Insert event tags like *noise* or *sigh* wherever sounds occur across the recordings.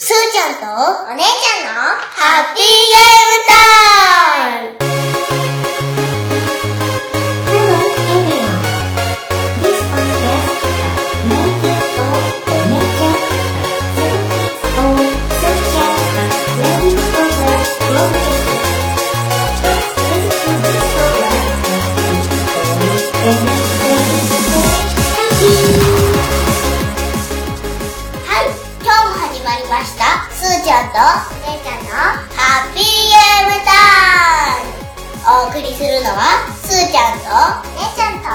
すーちゃんとお姉ちゃんのハッピーゲームタイム。とお姉ちゃんのハッピーゲームタイムお送りするのは、すーちゃんとお姉ちゃんと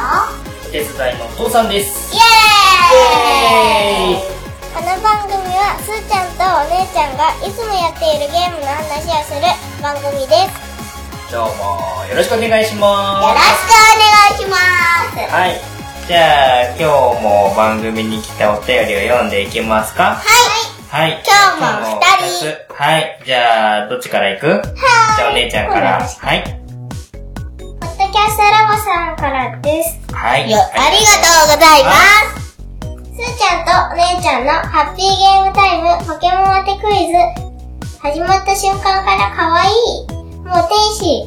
お手伝いのお父さんです。イエーイこの番組はすーちゃんとお姉ちゃんがいつもやっているゲームの話をする番組です。今日もよろしくお願いしまよろしくお願いします。す。はい。じゃあ、今日も番組に来たお便りを読んでいきますか？はい。はい。今日も二人はい。じゃあ、どっちから行く？じゃあ、お姉ちゃんから。はい。ポッドキャストラボさんからです。はい。よ、ありがとうございます。すーちゃんとお姉ちゃんのハッピーゲームタイムポケモン当てクイズ。始まった瞬間から可愛い。もう天使。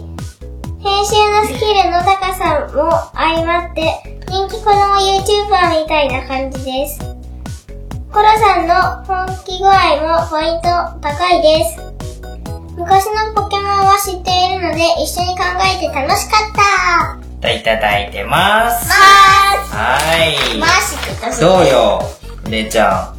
編集のスキルの高さも相まって、人気子供 YouTuber みたいな感じです。コロさんの本気具合もポイント高いです。昔のポケモンは知っているので一緒に考えて楽しかった。いただいてます。まはい。マシクとすどうよ、お姉ちゃ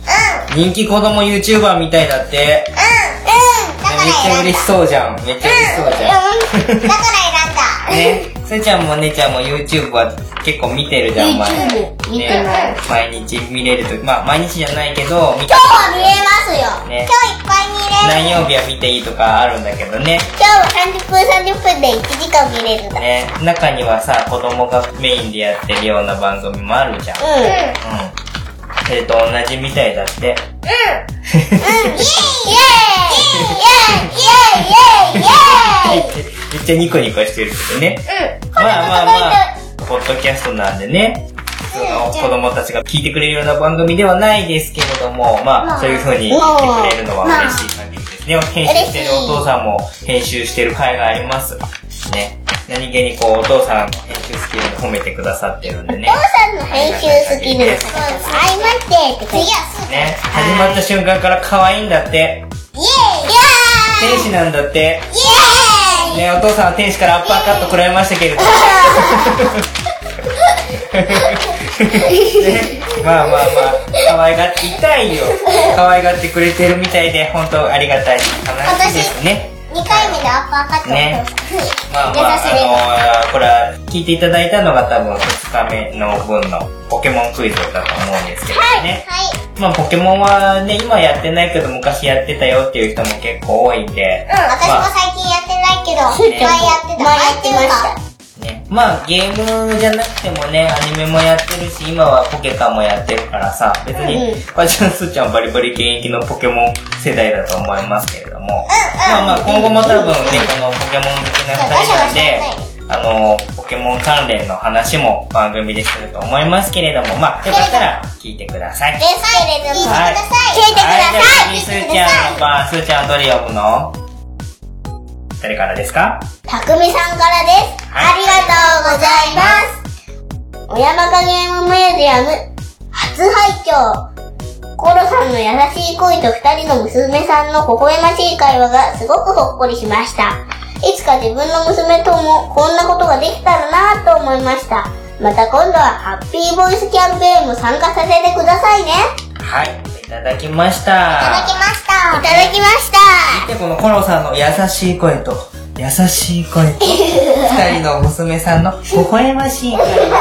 ん。人気子供 YouTuber みたいだって。うん、うん。だからめっちゃ。嬉しそうじゃん。めっちゃ嬉しそうじゃん。うん。だから選んだ。*laughs* ね、すーちゃんもお姉ちゃんも YouTube は結構見てるじゃん、毎 YouTube 見てねます毎日見れるとまあ毎日じゃないけど、見今日は見れますよ。ね今日いっぱい見れる。何曜日は見ていいとかあるんだけどね。今日は30分30分で1時間見れるんだ。ね、中にはさ、子供がメインでやってるような番組もあるじゃん。うん。うん。うん。それと同じみたいだって。うん。イエーイイエーイイエーイイエーイイエーイイエーイめっちゃニコニコしてるけどね。うん。まあまあまこあ、ポッドキャストなんでね。その子供たちが聞いてくれるような番組ではないですけれども、まあ、まあそういう風に言ってくれるのは嬉しい限りですね。編集してるお父さんも編集してる会があります。ね。何気にこう、お父さんの編集スキルを褒めてくださってるんでねお。父さんの編集スキル。はい、待ってって次はすね。始まった瞬間から可愛いんだって。イエーイ天使なんだって。イエーイね、お父さんは天使からアッパーカット食らいましたけれども。*laughs* ね、まあまあまあ、可愛がって、痛いよ。可愛がってくれてるみたいで、本当ありがたい話ですね。2回目でアッパーカットねまあまあ、あのこれは聞いていただいたのが多分2日目の分のポケモンクイズだと思うんですけどね。はい。まあポケモンはね、今やってないけど昔やってたよっていう人も結構多いんで。うん、私もまあ最近やってないけど、ね前やってた。前やってました。ね、まあゲームじゃなくてもね、アニメもやってるし、今はポケカもやってるからさ、別に、うんわちゃんすーちゃんはバリバリ現役のポケモン世代だと思いますけれども、うんまあまあ今後も多分ね、このポケモン好きな二人なんで、あの、ポケモン関連の話も番組ですると思いますけれども、まあよかったら聞いてください。ですけれども、はい。聞いてください。はい、じゃあ次、聞いすーてください。ちゃんの。番、すーちゃんどれ読むの誰からですか？たくみさんからです。はいありがとうございます。お山かゲームミュージアム、初拝聴コロさんの優しい恋と二人の娘さんの微笑ましい会話がすごくほっこりしました。いつか自分の娘ともこんなことができたらなと思いました。また今度はハッピーボイスキャンペーンも参加させてくださいね。はい、いただきました。いただきました。いただきました。で、このコロさんの優しい声と、優しい声と、*laughs* 二人の娘さんの微笑ましい会話。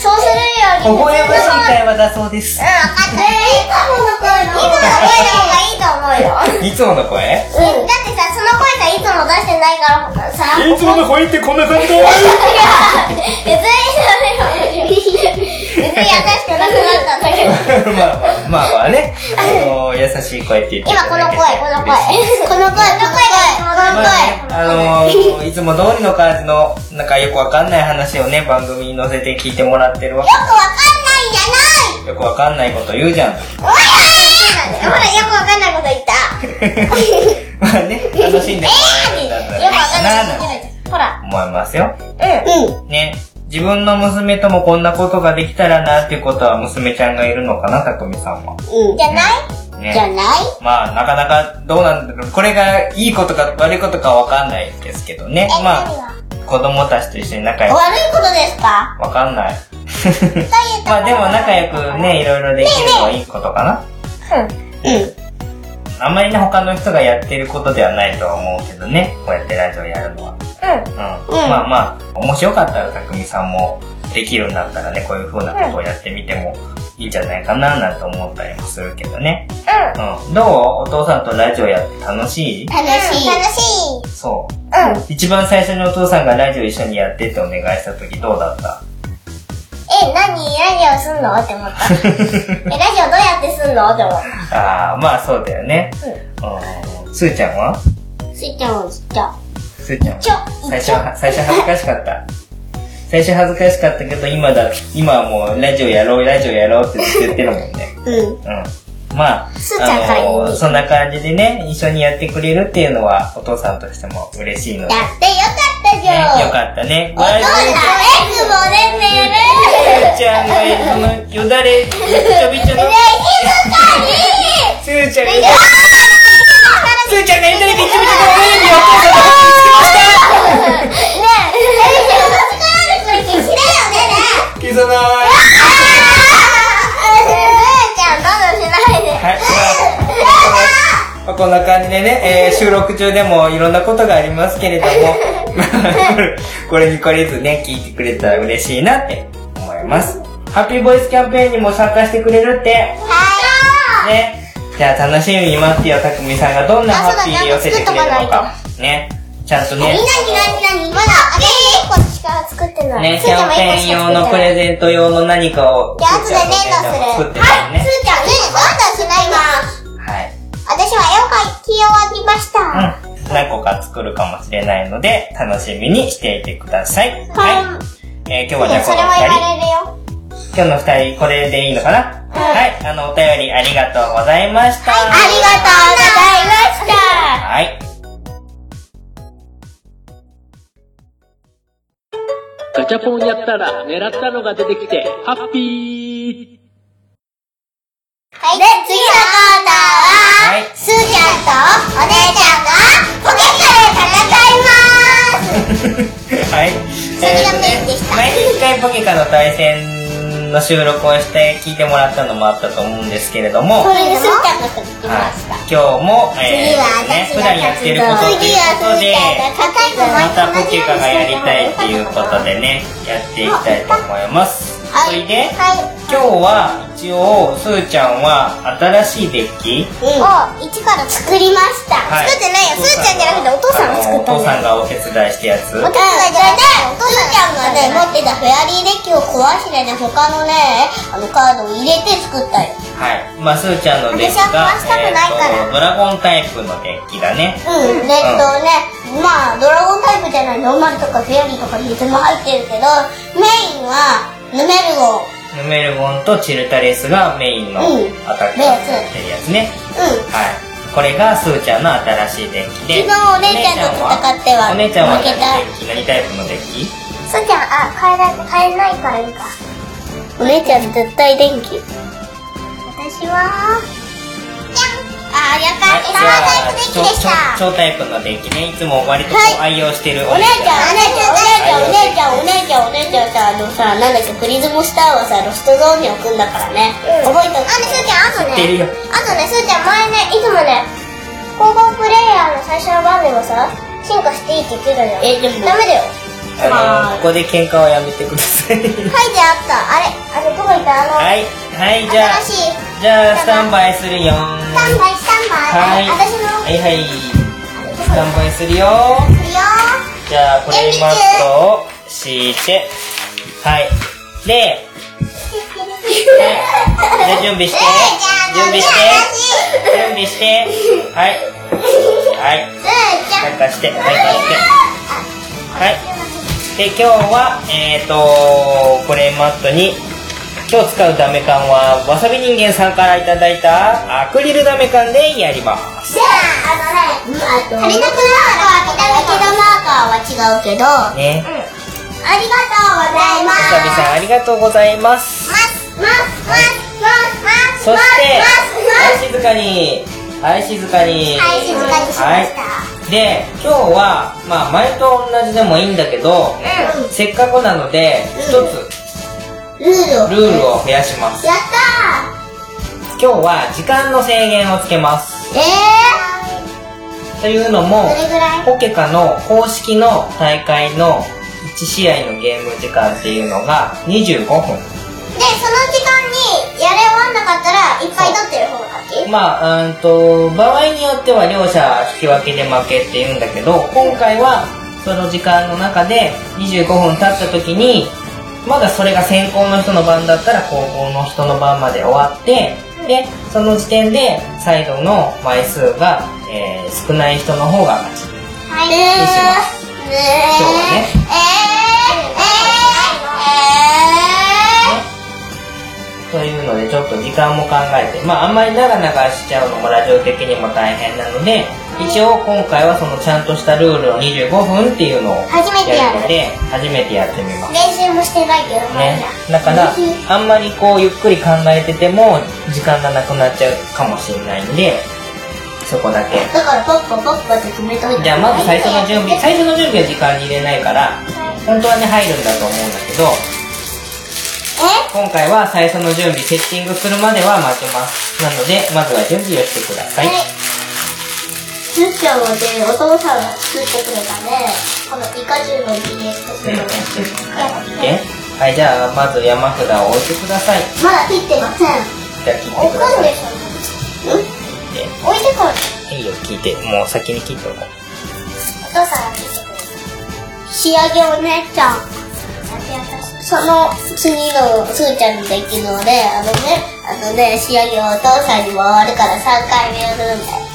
そうするように。微笑ましい会話だそうです。うん、。分かった。いつもの声の方がいいと思うよ。いつもの声うん、だってさ、その声さ、いつも出してないからさ。いつもの声ってこん。な感じだ別に優しくなくなったんだけど。まあまあ、まあまあね。あの優しい声って言ってい今この声、この声。この声、この声、このまあのー、いつも通りの感じの、なんかよくわかんない話をね、番組に載せて聞いてもらってるわよくわかんないじゃないけ。よくわかんないこと言うじゃん。おいおいほら、よくわかんないこと *laughs* まあね、楽しんでもらえるんだったらよくわかんかなないほら。思いますよ。うん。ね。自分の娘ともこんなことができたらなっていうことは娘ちゃんがいるのかな、たくみさんは。うん。じゃない？ね。じゃない？まあ、なかなかどうなんだろう。これがいいことか悪いことかわかんないですけどね。え、まあ、子供たちと一緒に仲良く。悪いことですか？わかんない。*laughs* まあでも仲良くね、いろいろできるのはいいことかな。うん。あんまりね、他の人がやってることではないとは思うけどね。こうやってラジオやるのは。うん。うん。うんまあまあ、面白かったら、たくみさんもできるんだったらね、こういう風なことをやってみてもいいんじゃないかな、なんて思ったりもするけどね。うん。どう？お父さんとラジオやって楽しい？楽しい。楽しい。そう。うん。一番最初にお父さんがラジオ一緒にやってってお願いした時どうだった？え、何？ラジオすんの？って思った。*laughs* え、ラジオどうやってすんの？って思った。ああ、まあそうだよね。うん。すーちゃんは？スイちゃんはちっちゃ。すーちゃんちょは最初は、最初恥ずかしかった。最初恥ずかしかったけど、今だ、今はもうラジオやろう、ラジオやろうってずっと言ってるもんね。うん。うん。まあ、すーちゃんから言うそんな感じでね、一緒にやってくれるっていうのは、お父さんとしても嬉しいので。やってよかったじね、ゃん。よかったね。お父さん、エクボで寝る。ちゃんが、その、よだれ、びっちょびちょの、ねすーちゃんが、え、静かすーちゃんがよだれびっちょびちょの上にお父さんが見つけまし。ねえ、え、仕事力あるこれ消しだよね、ねえ。消さない。こんな感じでね、*laughs* えー収録中でもいろんなことがありますけれども、*laughs* まあこれこれに懲りずね、聞いてくれたら嬉しいなって思います。ハッピーボイスキャンペーンにも参加してくれるって、はい。ね。じゃあ楽しみに待ってよ、たくみさんがどんなハッピーで寄せてくれるのか。ね。ちゃんとねなに、なになにまだ、私1個しか作ってない。ね、キャンペーン用のプレゼント用の何かを、じゃあ後で粘土する。作ってはい。すーちゃん、ね、粘土しないます。はい。私は絵を描き終わりました。うん。何個か作るかもしれないので、楽しみにしていてください。はい。えー、今日はじゃあこれも言わ二人、れるよ。今日の二人これでいいのかな、はい。あの、お便りありがとうございました。ありがとうございました。はい。ガチャポンやったら狙ったのが出てきてハッピーはい、で、次のコーナーは、はいすーちゃんとお姉ちゃんがポケットで戦います。はい。それがメインでした前に一回ポケカの対戦の収録をして聞いてもらったのもあったと思うんですけれども、それで、すーちゃんが聞きまはいした。今日も、え次はーね、普段やってることということで、またポポケカがやりたいっていうことでね、やっていきたいと思います。はい。それで、はい。今日は一応、すーちゃんは新しいデッキ？を一から作りました。はい作ってないよ。すーちゃんじゃなくてお父さんが作ったんだよ。あのお父さんがお手伝いしたやつ。お手伝いじゃなくて、お父さんがね、持ってたフェアリーデッキを壊してね、他のね、あのカードを入れて作ったよ。はい。まあ、すーちゃんのデッキが、私は壊したくないからえーとドラゴンタイプのデッキだね。うん、で、えっとね、まあ、ドラゴンタイプじゃない、ノーマルとかフェアリーとかいつも入ってるけど、メインは、ヌメルゴメルゴンとチルタレスがメインのうんアタックってるやつね。うん。はい。これがすーちゃんの新しいデッキで。昨日お姉ちゃんと戦ってはお姉ちゃんは負けた何タイプのデッキ？すーちゃん、あ、変えられ、変えないからいいか。お姉ちゃん絶対電気。私は、じゃんあ、やった、はいエサータイプデッキでした。超超タイプのデッキね。いつも割とこう愛用してるお姉ちゃん、お姉ちゃん、ゃん、お姉ちゃん、お姉ちゃん、お姉ちゃんさ、あのさ、なんだっけ、プリズムスターはさ、ロストゾーンに置くんだからね。覚えて。あ、ね、すーちゃん、あと知ってるよあとね、すーちゃん、前ね、いつもね、高校プレイヤーの最初の番でもさ、進化していいって言ってたじゃん。え、でも。ダメだよ。あの、ここで喧嘩をやめてください。書いてあった。あれ、あれ、どこ行ったあの、はい。はい、じゃあ、新しい、じゃあ、スタンバイするよスタンバイ、スタンバイ。はい。私の、はいはい。スタンバイするよするよじゃあ、プレイマットを敷いて、はい。で、はい。じゃあ準備して、準備して、準備して、はい。はい。すーちゃん。なんかして、はい、貸して。はい。で、今日は、えっ、ー、と、プレイマットに、今日使うダメ缶はわさび人間さんからいただいたアクリルダメ缶でやります。じゃあ、あのね、あと、足りなくなるのは、ただけどマーカーは違うけど、ね。ありがとうございまわす。さびさんありがとうございます。ます、ます、ます、ます、そしてはいます、静かにはい静かに。はい、静かにしました。はい。で今日はまあ前と同じでもいいんだけどうせっかくなので一つん。ルールを。ルールを増やします。やった今日は時間の制限をつけます。ー。えというのもー、どれぐらい？ポケカの公式の大会の1試合のゲーム時間っていうのが25分。で、その時間にやり終わんなかったら、いっぱい取ってる方が勝ちまあ、うんと、場合によっては両者引き分けで負けって言うんだけど、今回はその時間の中で25分経った時に、まだそれが先行の人の番だったら後方の人の番まで終わって、で、その時点で最後の枚数が、えー少ない人の方が勝ち。はい。にしますえー、えー、今日はねえー、えー、というのでちょっと時間も考えて、まああんまり長々しちゃうのもラジオ的にも大変なので、一応今回はそのちゃんとしたルールの25分っていうのを初めてやるるので、初めてやってみます。練習もしてないけど、まねだ。、だからあんまりこうゆっくり考えてても時間がなくなっちゃうかもしれないんでそこだけだから、ポッポポッポって決めといて。じゃあまず最初の準備最初の準備は時間に入れないから本当はね入るんだと思うんだけどえ？今回は最初の準備セッティングするまでは待ちますなのでまずは準備をしてください、はい。すっちゃんはね、お父さんが作ってくれたね、このピカチュウのうんのではいじゃあまず山札を置いてください。まだ切ってません。じゃあ切って置くください。んでしょで置いてから、いいよ聞いて。もう先に切っておこう。お父さんが切ってくれた。仕上げお姉ちゃん。その次のすーちゃんのできるので、あのね、あのね、仕上げをお父さんに回るから3回目やるんだよ。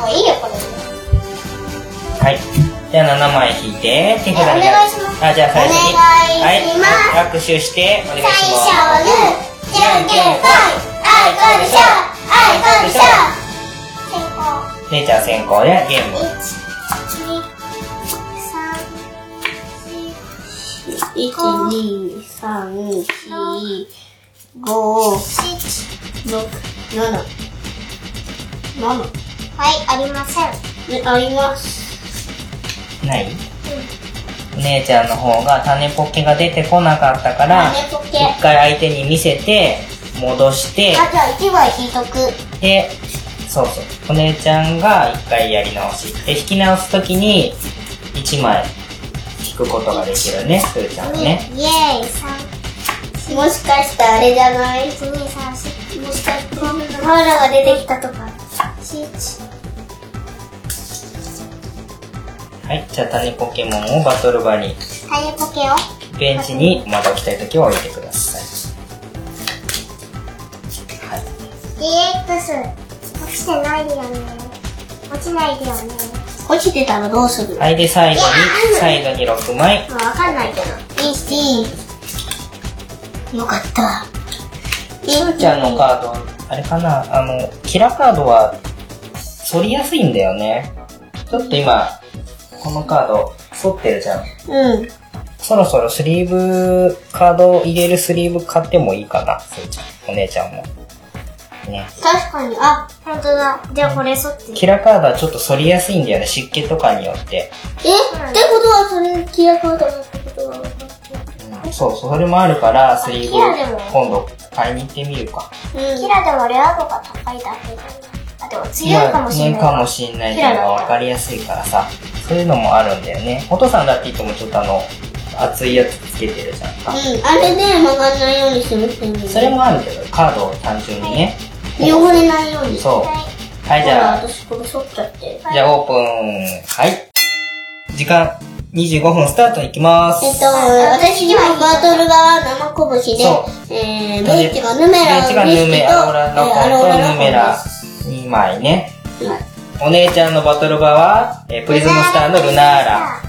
もういいよ、これ。はい。じゃあ7枚引いて、手札にえお願いしますあ、じゃあ最初に。お願いしますはい。握手して、お願いし最ます。初はグー、じゃんけんぽい、あいこでしょ、あいこでしょ。先行。姉ちゃん先行でゲーム。1、2、3、4、1、2、3、4、5、6、7。7。はい、ありません。ね、あります。ない？お姉ちゃんの方が種ポケが出てこなかったから、種ポケ一回相手に見せて、戻して、あ、じゃあ1枚引いとく。で、そうそう。お姉ちゃんが一回やり直し。で、引き直すときに、1枚引くことができるね、すーちゃんはね。イエーイ、3。もしかしてあれじゃない ?1、2、3、4。もしかしラが出てきたとか。7。はい。じゃあ種ポケモンをバトル場にタイヤポケをベンチにまた置きたいときは置いてください。はい。DX 落ちてないよね落ちないでよね落ちてたらどうする？はい。で、サイドに、サイドに6枚。まあわかんないけどいいしよかったすーちゃんのカード、あれかなあの、キラカードは、反りやすいんだよね。ちょっと今、このカード、反ってるじゃん。うんそろそろスリーブ、カードを入れるスリーブ買ってもいいかな、ちゃん。お姉ちゃんも。ね。確かにあ本当だじゃあこれそってキラカードはちょっと反りやすいんだよね、湿気とかによって。え、ってことはそれキラカードだってことはうん、そうそれもあるから、スリーブ今度買いに行ってみるか。キラでもレア度が高いだけじゃないあでも強いかもしれないかもしんないけど、わかりやすいからさ。そういうのもあるんだよね。お父さんだっていつもちょっとあの、熱いやつつけてるじゃんか。うん、あれで曲がんないようにしてるんそれもあるけど、カードを単純にね。汚れないようにそう。はい、じゃあ、私これ剃っちゃってじゃあオープン。はい。時間25分スタートに行きます。えっと、私にはバトルが生拳でそう、えー、ベンチがヌメラベンチがヌメ、アローラとヌメラ2枚ね。お姉ちゃんのバトル場は、えープリズムスターのルナーラ。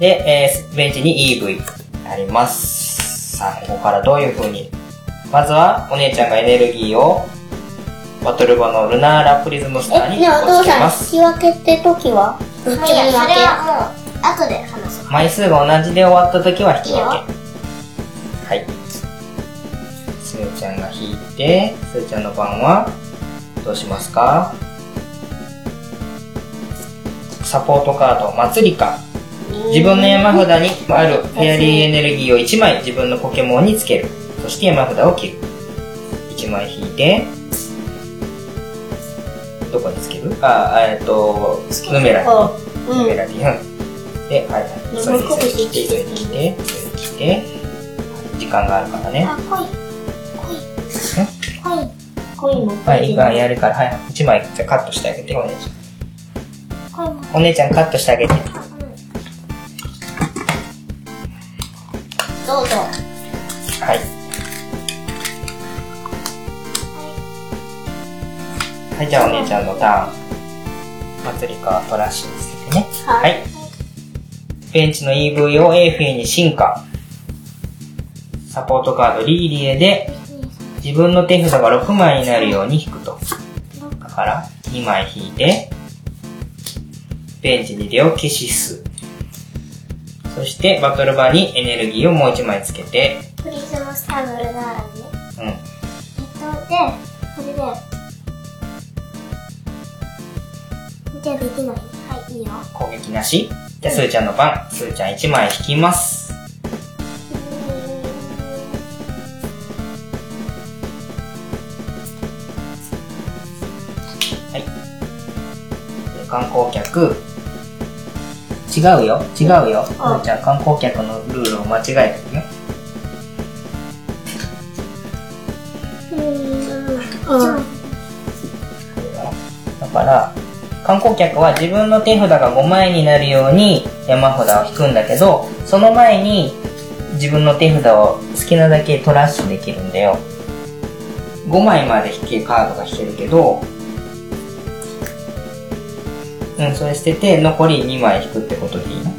で、えーベンチに EV あります。さあ、ここからどういう風にまずは、お姉ちゃんがエネルギーを、バトル場のルナーラプリズムスターえ、にねえおぶ父さん。引き分けって時は？どっちに分けそれはもう、後で話そう。枚数が同じで終わった時は引き分いいよけ。はい。すーちゃんが引いて、すーちゃんの番は、どうしますか？サポートカード、祭りか。自分の山札にあるフェアリーエネルギーを1枚自分のポケモンにつける。そして山札を切る。1枚引いて、どこにつける？あ、あえっと、ヌメラに。あ、うん。ヌメラに。うん。で、はいはい。でもう少し切って、それで切って、それで時間があるからね。あ、濃い。濃い。濃い。濃いの。はい、今やるから、はいはい。1枚じゃあカットしてあげて、お姉ち。ゃん。お姉ちゃんカットしてあげて。どうぞ。はい。はい、じゃあお姉ちゃんのターン。祭りかトラッシュにつけてね。ははい。ベンチの EV をエーフィーに進化。サポートカードリーリエで自分の手札が6枚になるように引くと。だから2枚引いて、ベンチに出を消しす。そしてバトル場にエネルギーをもう1枚つけて、プリズムスターのルナーラね。うん。えっと、で、これで、じゃあできない？はい、いいよ。攻撃なし。じゃあ、スーちゃんの番。スーちゃん1枚引きます。はい。で観光客。違うよ。違うよ。スーちゃん、観光客のルールを間違えてるよ。うん。だから、観光客は自分の手札が5枚になるように山札を引くんだけど、その前に自分の手札を好きなだけトラッシュできるんだよ。5枚まで引け、カードが引けるけど、うん、それ捨てて残り2枚引くってことでいいの？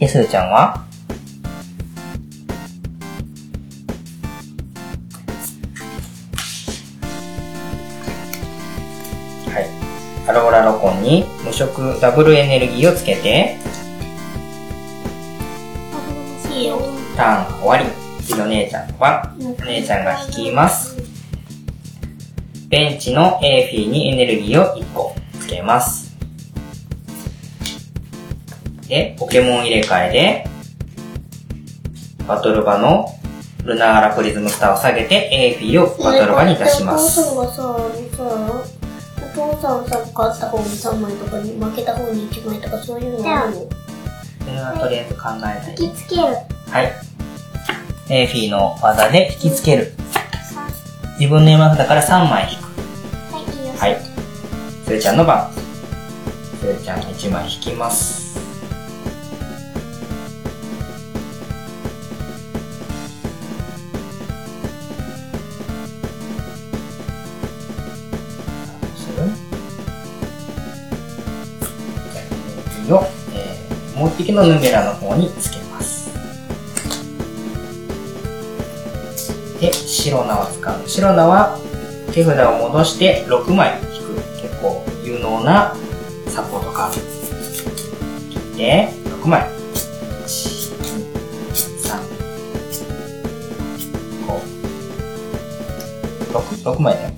え、すーちゃんは？アローラロコンに無色ダブルエネルギーをつけて、ターン終わり。次お姉ちゃんの番。お姉ちゃんが引きます。ベンチのエーフィーにエネルギーを1個つけます。で、ポケモン入れ替えで、バトル場のルナーラプリズムスターを下げて、エーフィーをバトル場に出します。お父さんがさ、勝った方に3枚とかに負けた方に1枚とかそういうのあるの？それはとりあえず考えないで。引きつける。はい。エーフィーの技で引きつける。自分の山札から3枚引く。はい、いいよ。はい。すーちゃんの番。すーちゃん1枚引きます。ー、もう一匹のヌメラの方につけます。で、白菜を使う。白菜は手札を戻して6枚引く。結構有能なサポートカード。切って、6枚。1、2、3、5、6、6枚だよ。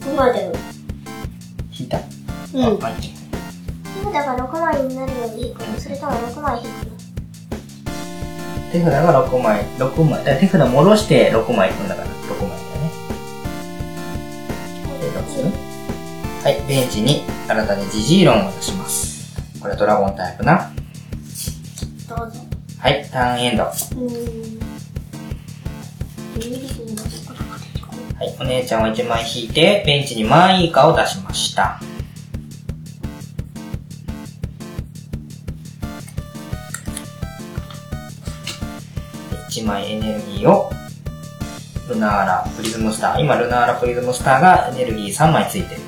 6枚だよ。引いたうん。あ、はい。手札が6枚になるように引くのそれとも6枚引くの手札が6枚、6枚。だから手札戻して6枚いくんだから、6枚だよね。で、どうするはい、ベンチに新たにジジイロンを出します。これドラゴンタイプな。どうぞ。はい、ターンエンド。はいい、お姉ちゃんを1枚引いて、ベンチにマンイーカを出しました。1枚エネルギーをルナーラプリズムスター。今、ルナーラプリズムスターがエネルギー3枚ついてる。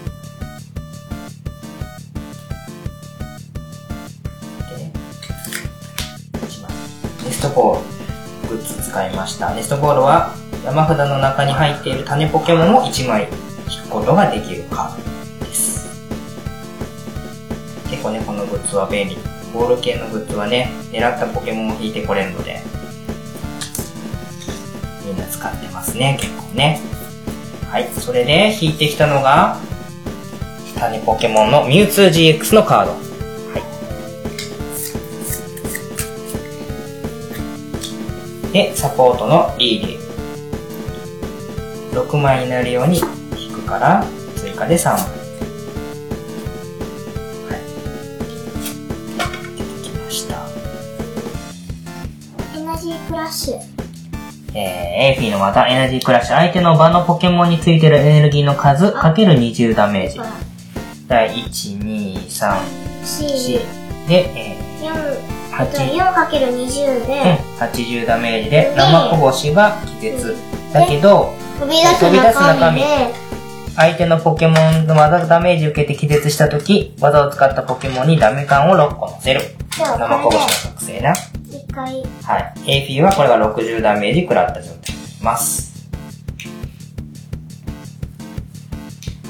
ネストコール。グッズ使いました。ネストコールは山札の中に入っている種ポケモンを1枚引くことができるカードです。結構ね、このグッズは便利。ボール系のグッズはね、狙ったポケモンを引いてこれるので、みんな使ってますね、結構ね。はい、それで引いてきたのが、種ポケモンのミュウツー GX のカード。はい。で、サポートのリーリー。6枚になるように引くから、追加で3枚。えー、AP の技、エナジークラッシュ。相手の場のポケモンについてるエネルギーの数、かける20ダメージ第1、2、3、4、4。で、え4、ー、8、4×20 うんで、80ダメージで、生こぼしが気絶。だけど、飛び出す中身相手のポケモンの技ダメージ受けて気絶したとき、技を使ったポケモンにダメ感を6個乗せる。生こぼしの特性な。一回、はい。AP はこれが60ダメージ食らった状態になります。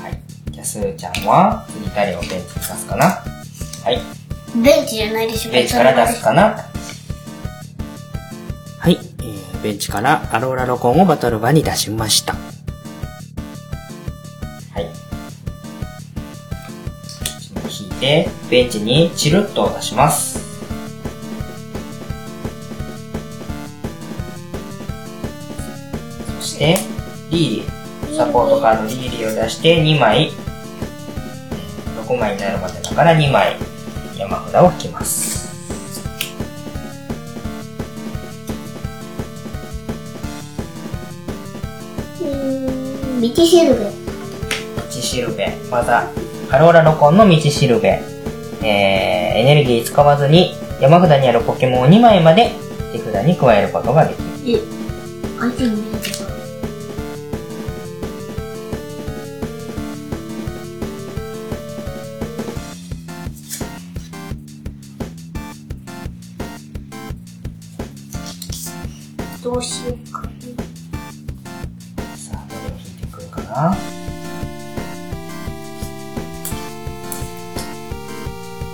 はい。じゃあ、スーちゃんは、次誰をベンチに出すかなはい。ベンチじゃないでしょ。ベンチから出すかなはい、えー、ベンチからアローラロコンをバトル場に出しました。はい。引いて、ベンチにチルッと出します。して、リーリー。サポートカードリーリーを出して2枚、6枚になるまでだから2枚山札を引きます。うーん、ビティシルベ。道しるべ、また、アローラロコンの道しるべ、えー、エネルギー使わずに山札にあるポケモンを2枚まで手札に加えることができる。どうしようか。さあ、どれを引いてくるかな？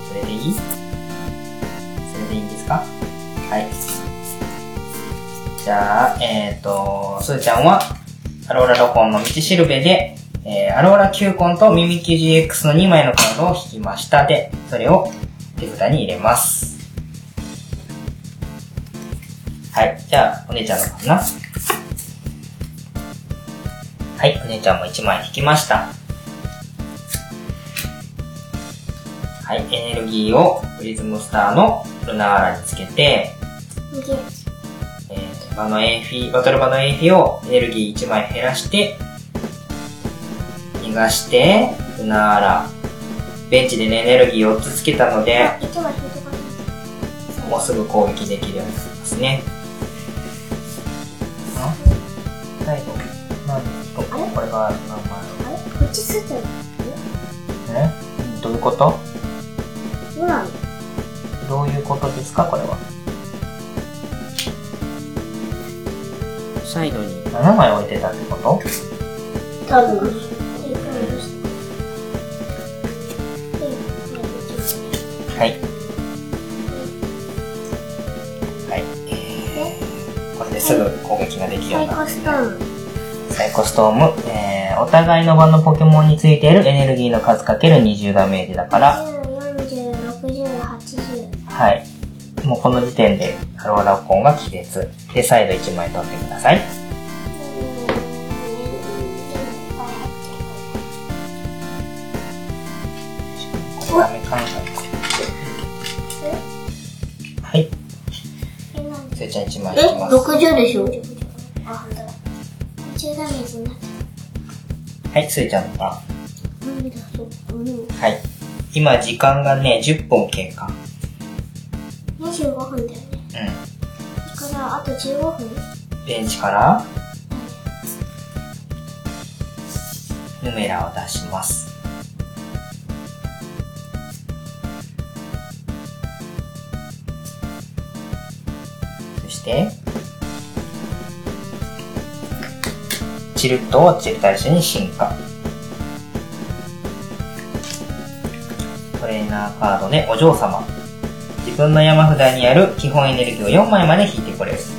それでいい？それでいいんですか？はい。じゃあ、えっ、ー、と、すーちゃんは、アローラロコンの道しるべで、えー、アローラキューコンとミミキュ GX の2枚のカードを引きました。で、それを手札に入れます。はい。じゃあ、お姉ちゃんのかなはい、お姉ちゃんも1枚引きました。はい、エネルギーをプリズムスターのルナーラにつけて。えー、場の A フィ、バトル場の A フィをエネルギー1枚減らして、逃がして、ルナーラ。ベンチでね、エネルギー4つつけたので。もうすぐ攻撃できるようになりますね。これが何枚あれ？こっちすってるえ？どういうこと？どうなのどういうことですかこれは？サイドに7枚置いてたってこと？多分。はい。はい。えー、これですぐ攻撃ができるようサイになる。コストーム。サイコストーム、えー、お互いの場のポケモンについているエネルギーの数かける20ダメージだから、10、40、60、80。はい。もうこの時点でアローラコンが気絶。で、サイド1枚取ってください。これダメかなはい。せいちゃん1枚え引きます。60でしょ？はい、せいちゃんた。はい。今時間がね、10分経過。25分だよね。うだから、あと15分？ん。ベンチから、ヌメラを出します。そしで、チルトをチルタリスに進化。トレーナーカードでお嬢様。自分の山札にある基本エネルギーを4枚まで引いてこれる。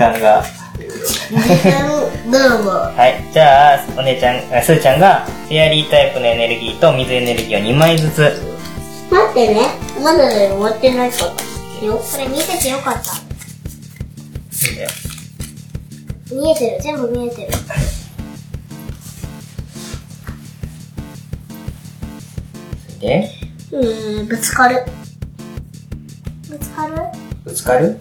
間が。はい。じゃあ、お姉ちゃん、あすーちゃんが、フェアリータイプのエネルギーと水エネルギーを2枚ずつ。待ってね。まだね、終わってないから。よ。これ見ててよかった。いいんだよ。見えてる。全部見えてる。で、うーん、ぶつかる。ぶつかる？ぶつかる？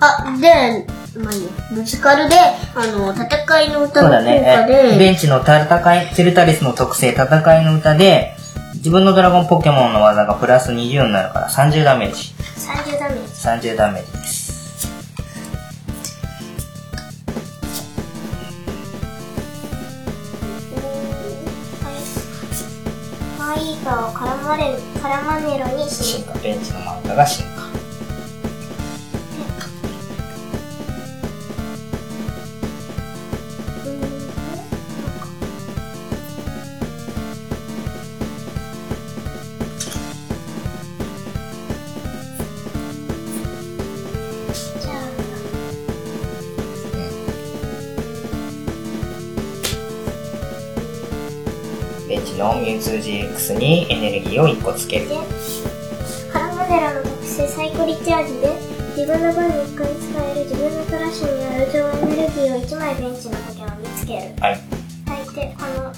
あ、で、まあいいよ。ぶつかるで、あの、戦いの歌そうの効果だね。ベンチの戦い、チルタリスの特性、戦いの歌で、自分のドラゴンポケモンの技がプラス20になるから30ダメージ。30ダメージ。30ダメージです。マイーガーをカラマレカラマネロに進進化、ベンチの漫画が進化。4U2GX にエネルギーを1個つける。原マデラの特性サイコリチャージで自分の分1回使える自分のトラッシュにある超エネルギーを1枚ベンチの時を見つける。はい。はいでこの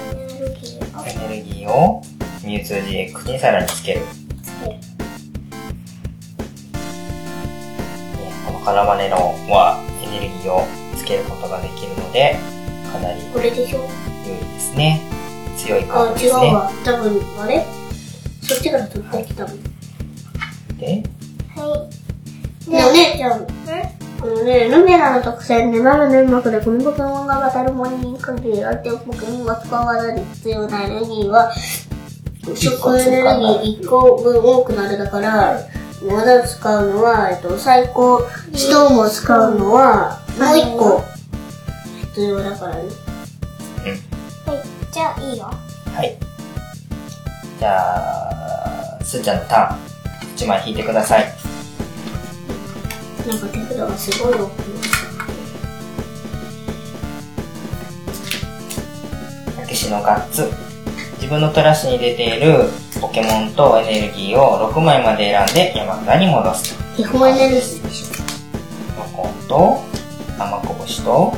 エネルギーを。エネルギーを U2GX にさらにつける。つける。このカラマネロはエネルギーをつけることができるのでかなりこれでしょ。良いですね。強いカーあ、ドですね。違うわ。多分、あれ？そっちから取ってきたの。で、はい。で、お姉ちゃん？あのね、ルミナの特性で、なる粘膜でこのポケモンが渡る森に関係相手をポケモンが使わないで必要なエネルギーは、食エネルギー1個分多くなるだから、技を使うのは、えっと、最高、ストーンを使うのは、もう1個必要だからね。はい、じゃあいいよ。はい。じゃあ、すーちゃんのターン。1枚引いてください。なんか手札がすごい大きい。たけしのガッツ。自分のトラッシュに出ているポケモンとエネルギーを6枚まで選んで山札に戻すと。基本エネルギーでしロコンと、甘こぼしと、ょ。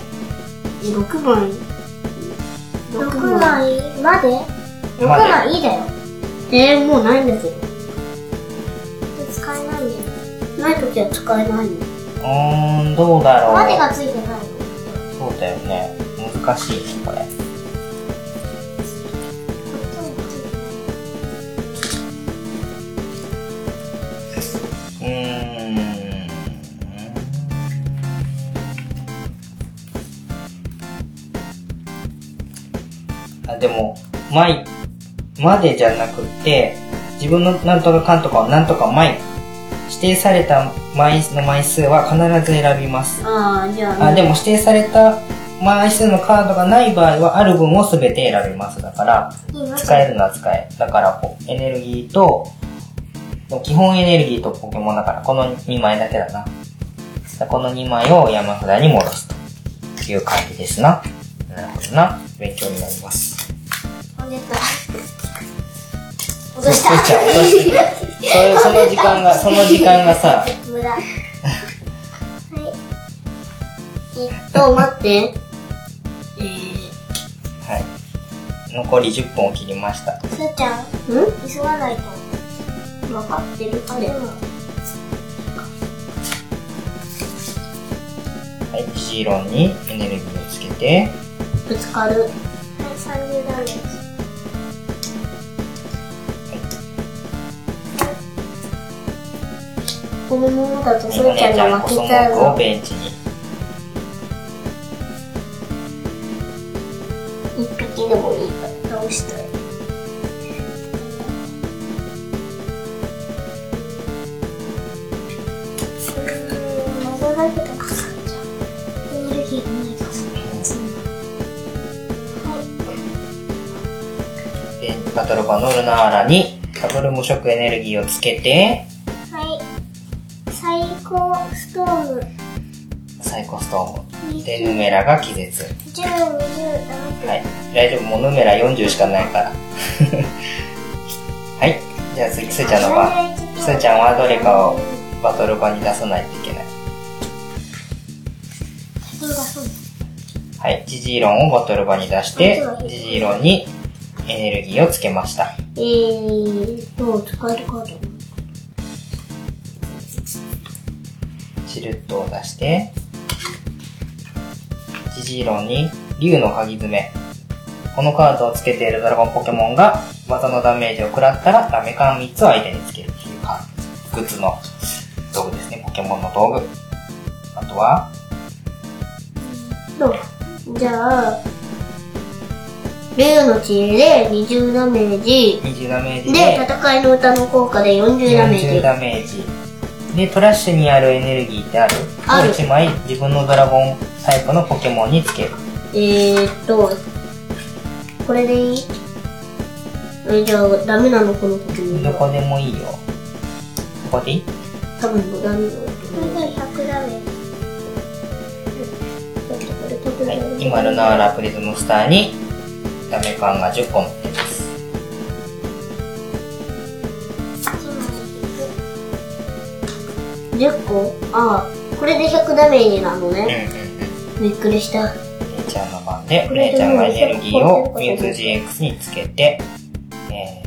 6枚。6枚まで ?6 まで枚いいだよ。えー、もうないんだけど。使えないんだよ。ないときは使えないの。うーん、どうだろう。までがついてないの？そうだよね。難しいね、これ。あ、でも、枚、までじゃなくて、自分のなんとかかんとかをなんとか枚、指定された枚の枚数は必ず選びます。ああ、じゃあ、あ、でも指定された枚数のカードがない場合は、ある分を全て選びます。だから、使えるのは使え。だから、こうエネルギーと、基本エネルギーとポケモンだから、この2枚だけだな。この2枚を山札に戻すという感じですな。なるほどな。勉強になります。落とした。落としてそれその時間が、その時間がさ、無駄。はい。えっと、待って。えー、はい。残り10分を切りました。すーちゃん、うん？急がないと。分かってる？あ、でも。はい、ジジイロンにエネルギーをつけて、ぶつかる。はい、30ダメージ。このままだとすおーちゃんが負けちゃうぞ。ベンチに。一匹でもいいから倒したい。バトルバノルナーラにダブル無色エネルギーをつけて、最高ストーム。サイコストーム。で、ヌメラが気絶。10、20、あ、待って。はい。大丈夫。もうヌメラ40しかないから。*laughs* はい。じゃあ次、スーちゃんの番。スーちゃんはどれかをバトル場に出さないといけない。はい。ジジイロンをバトル場に出して、ジジイロンにエネルギーをつけました。えーと、使えるカード。チルットを出して、ジジイロンに竜の鍵爪。このカードをつけているドラゴンポケモンが技のダメージを食らったらダメカン3つを相手につけるっていうカード。グッズの道具ですね。ポケモンの道具。あとは、と、じゃあ、竜の知恵で20ダメージ、20ダメージで、で、戦いの歌の効果で40ダメージ。40ダメージ。で、トラッシュにあるエネルギーってある？あるを1枚自分のドラゴンタイプのポケモンにつける。えーっと、これでいい？え、じゃあ、ダメなのこの時に。どこでもいいよ。ここでいい？多分ダメなの。これで100ダメはいに。今、ルナーラプリズムスターにダメカンが10個乗ってます。10個ああ、これで100ダメージなのうんうんね。うん。びっくりした。姉ちゃんの番で、これで姉ちゃんがエネルギーをミューズ GX につけて、え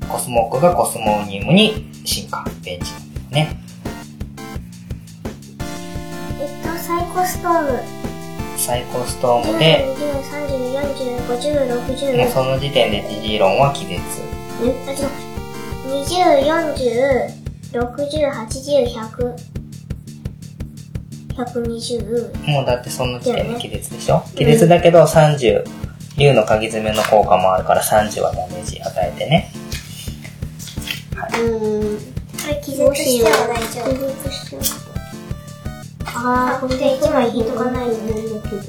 ー、コスモックがコスモウニウムに進化、ベンチね。えっと、サイコストーム。サイコストー10、ムで、20、30、40、50、もう60。その時点でジジイロンは気絶。あ、違う。20、40、60、80、100。120。もうだってその時点で気絶でしょ？気絶だけど30、竜の鍵爪の効果もあるから30はダメージ与えてね。うーん。これ気絶しては大丈夫。気絶してるああ、これで一枚引いとかないとんだけど。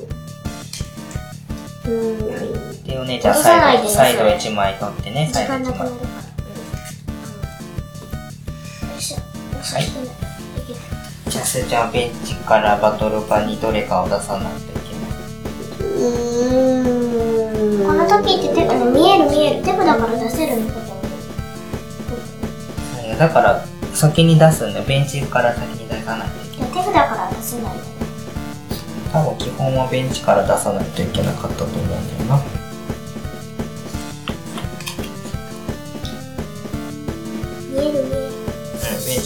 うーん。で、お姉ちゃんサイド、ねサイド1枚取ってね、時サイド1枚いしょ。よいじゃあ、スーちゃんはベンチからバトル場にどれかを出さないといけない。うーん。この時って手札見える見える。手札から出せるのかと思う。うんだから、先に出すんだよ。ベンチから先に出さないといけいや、手札から出せ。ない。多分基本はベンチから出さないといけなかったと思うんだよな。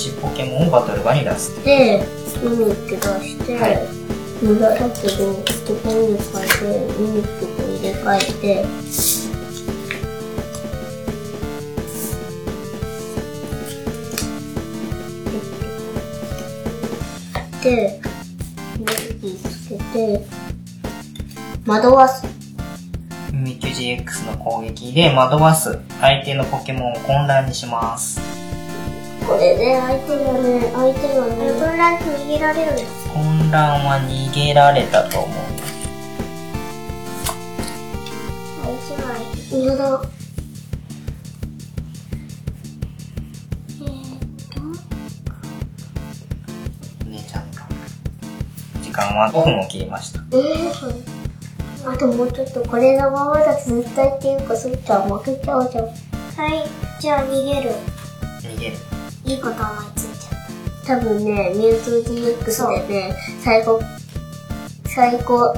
うん、ベンチポケモンをバトル場に出す。で、ミミック出して、はい無駄だけど、ここに変えて、ミミックこ入れ替えて、で、エネルギーつけて、惑わす。ミキュ GX の攻撃で惑わす相手のポケモンを混乱にします。これで相手がね、相手がね、混乱逃げられるんです混乱は逃げられたと思う。一枚。無駄。えーっと、お姉ちゃんの時間は5分を切りました。えー、あともうちょっとこれのままだと絶対っていうかそっちは負けちゃうじゃん。はい。じゃあ逃げる。いいこと思いついちゃった。多分ね、ミュウツー GX でね、最後、最高、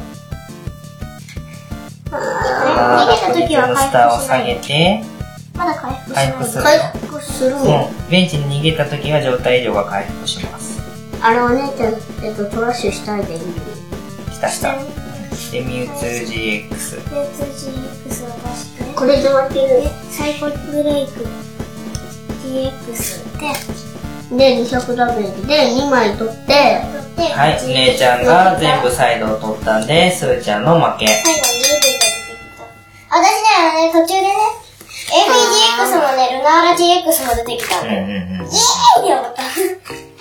あ逃げた時はモンスターを下げ回復しない。て、まだ回復しない。回復する回復するの。うん。ベンチに逃げた時は状態異常が回復します。あれお姉ちゃん、えっと、トラッシュしたいでいいしたした。で、ミュウツー GX。GX は確かこれで負ける。サイコブレイク GX で、で、200ダメージで2枚取って、で、はい、姉ちゃんが全部サイドを取ったんで、スーちゃんの負け。最後にが出てきた。私ね、あのね、途中でね、AVGX もね、ルナーラ GX も出てきたうんんで、うんうん。イエーイって思った。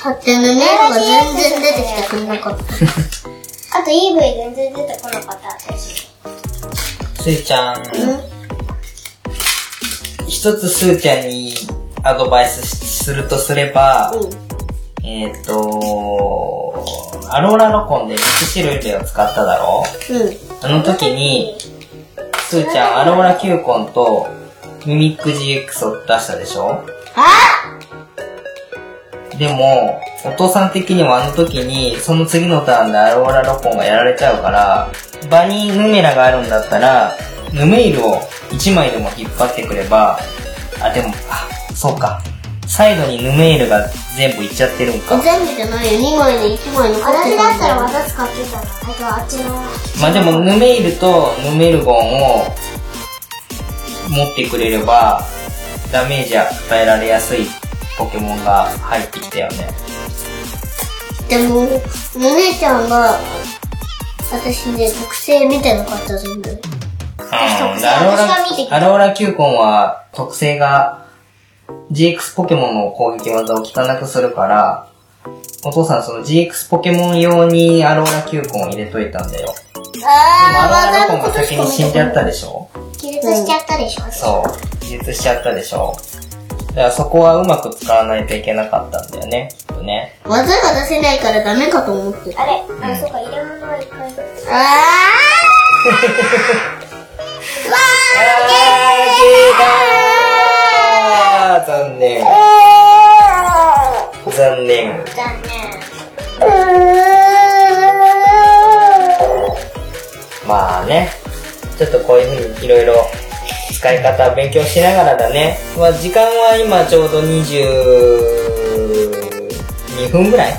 縦のネーが全然出てきてくれなかった。*laughs* あと EV 全然出てこなかった、私。スーちゃん、一つスーちゃんにアドバイスするとすれば、えっ、とアローラロコンで3種類を使っただろ？うん。うん。あの時に、スーちゃんアローラキューコンとミミック GX を出したでしょ？でも、お父さん的にはあの時に、その次のターンでアローラロコンがやられちゃうから、場にヌメラがあるんだったら、ヌメイルを1枚でも引っ張ってくれば、あ、でも、あ、そうか。サイドにヌメイルが全部いっちゃってるんか。全部じゃないよ。2枚で1枚残って私だったらよ技使ってたな。あとあっちの。まあでも、ヌメイルとヌメルゴンを持ってくれれば、ダメージ与えられやすいポケモンが入ってきたよね。でも、お姉ちゃんが、私ね、特性見てなかった全部。うん、アローラ、アローラキューコンは特性が GX ポケモンの攻撃技を効かなくするから、お父さんその GX ポケモン用にアローラキューコンを入れといたんだよ。でもアローラロコンが先に死んじゃったでしょ？気絶しちゃったでしょ。そう。自立しちゃったでしょ？だからそこはうまく使わないといけなかったんだよね、きっとね。技が出せないからダメかと思ってた。あれ？あ、そうか、入れ物は一回。あー、*laughs* 残念。残念。残念。まあね、ちょっとこういうふうにいろいろ使い方勉強しながらだね。まあ時間は今ちょうど22分ぐらい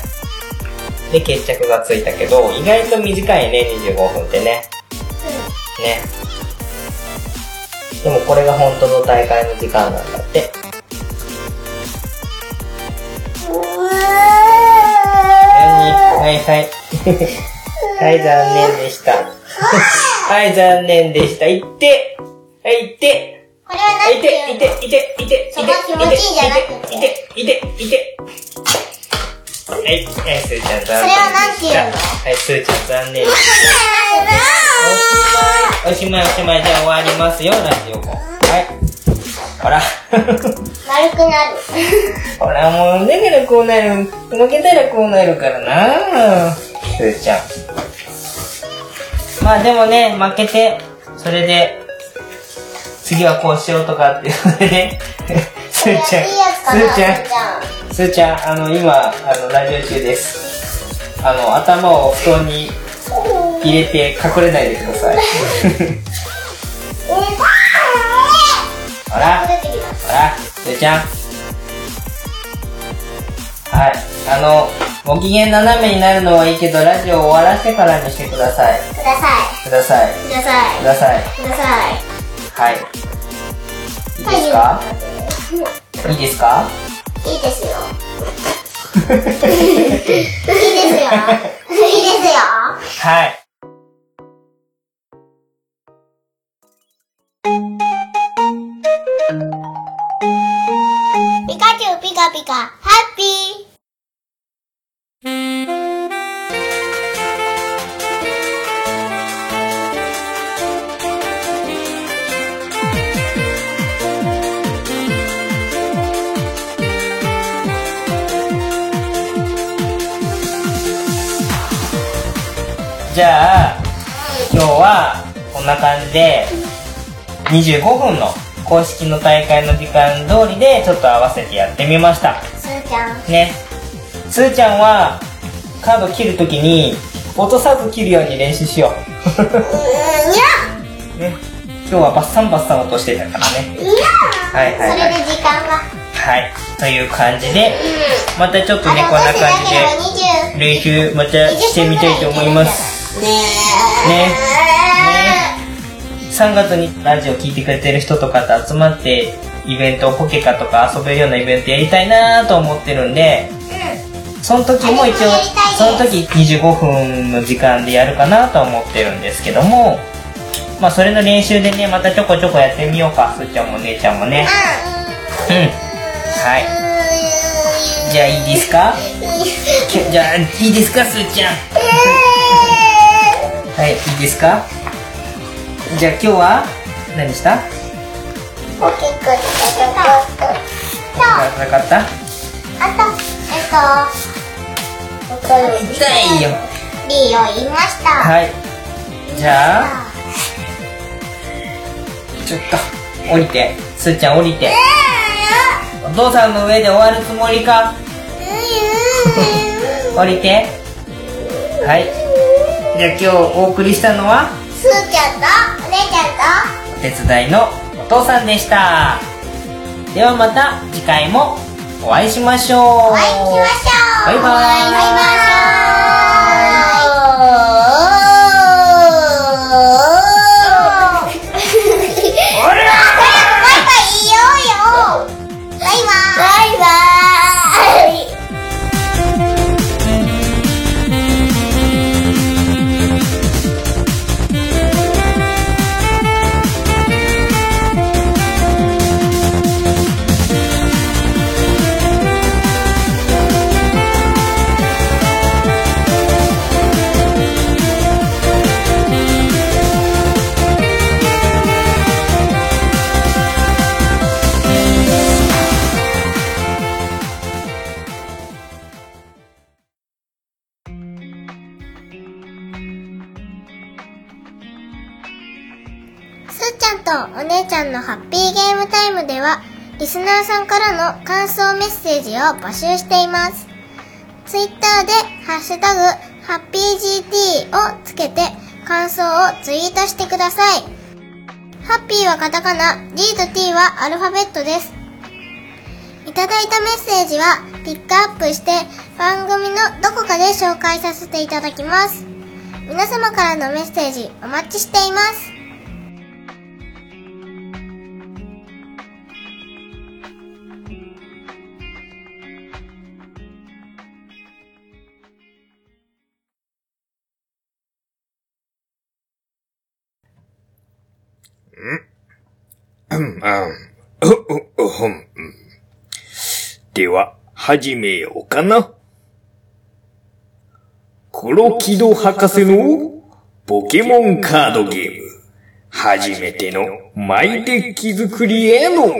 で決着がついたけど、意外と短いね、25分ってね。ね。でもこれが本当の大会の時間なんだって。はいはい。はい、残念でした。はい、残念でした。いってはい、いってこれははい、い何てて、い言うの？て、いて、いて、いて、いいじゃなくていて、いて、いて。はい、はい、すーちゃん残念でした。それはなんて言うの？はい、すーちゃん残念でした。おしまい、おしまい、おしまい。じゃあ終わりますよ、ラジオも。はい。ほら。丸くなる。ほら、もう、だからこうなる。負けたらこうなるからなすーちゃん。まあでもね、負けて、それで、次はこうしようとかっていうので *laughs* ね、すーちゃん、すーちゃん、すーちゃん、あの、今、あの、ラジオ中です。あの、頭を布団に入れて隠れないでください。*laughs* ほら。ほら、すーちゃん。はい。あの、ご機嫌斜めになるのはいいけど、ラジオを終わらせてからにしてください。くださください。い。くださください。い。ください。はい。いいですか？いいですか？いいですよ。*laughs* いいですよ。いいですよ。はい。ピカ、ハッピー。じゃあ、今日はこんな感じで、25分の公式の大会の時間通りでちょっと合わせてやってみました。すーちゃん。ね。すーちゃんはカード切るときに落とさず切るように練習しよう。うーん、ね。今日はバッサンバッサン落としてたからね。いやーはいはいはいそれで時間が。はい。という感じで、またちょっとね、あこんな感じで、で。練習またしてみたいと思います。ねね。ね。3月にラジオ聞いてくれてる人とかと集まって、イベント、ポケカとか遊べるようなイベントやりたいなと思ってるんで、その時も一応その時25分の時間でやるかなと思ってるんですけども、まあそれの練習でね、またちょこちょこやってみようか、すーちゃんも姉ちゃんもね。うん。はい。じゃあいいですか？じゃあいいですか、すーちゃん？はい、いいですか？じゃあ今日は何した？ポケットで戦っったあと、えっと、痛いよ。リーを言いました。はい。じゃあ、ちょっと、降りて。すーちゃん降りて。お父さんの上で終わるつもりか？降りて。はい。じゃあ今日お送りしたのは、すーちゃんと、お姉ちゃんと、お手伝いのお父さんでした。ではまた次回もお会いしましょう。お会いしましょう。バイバイバイバイ。ちゃんのハッピーゲームタイムでは、リスナーさんからの感想メッセージを募集しています。ツイッターで、ハッシュタグ、ハッピー GT をつけて、感想をツイートしてください。ハッピーはカタカナ、G と T はアルファベットです。いただいたメッセージは、ピックアップして、番組のどこかで紹介させていただきます。皆様からのメッセージ、お待ちしています。うん、では、始めようかな。黒木戸博士のポケモンカードゲーム。初めてのマイデッキ作りへの道。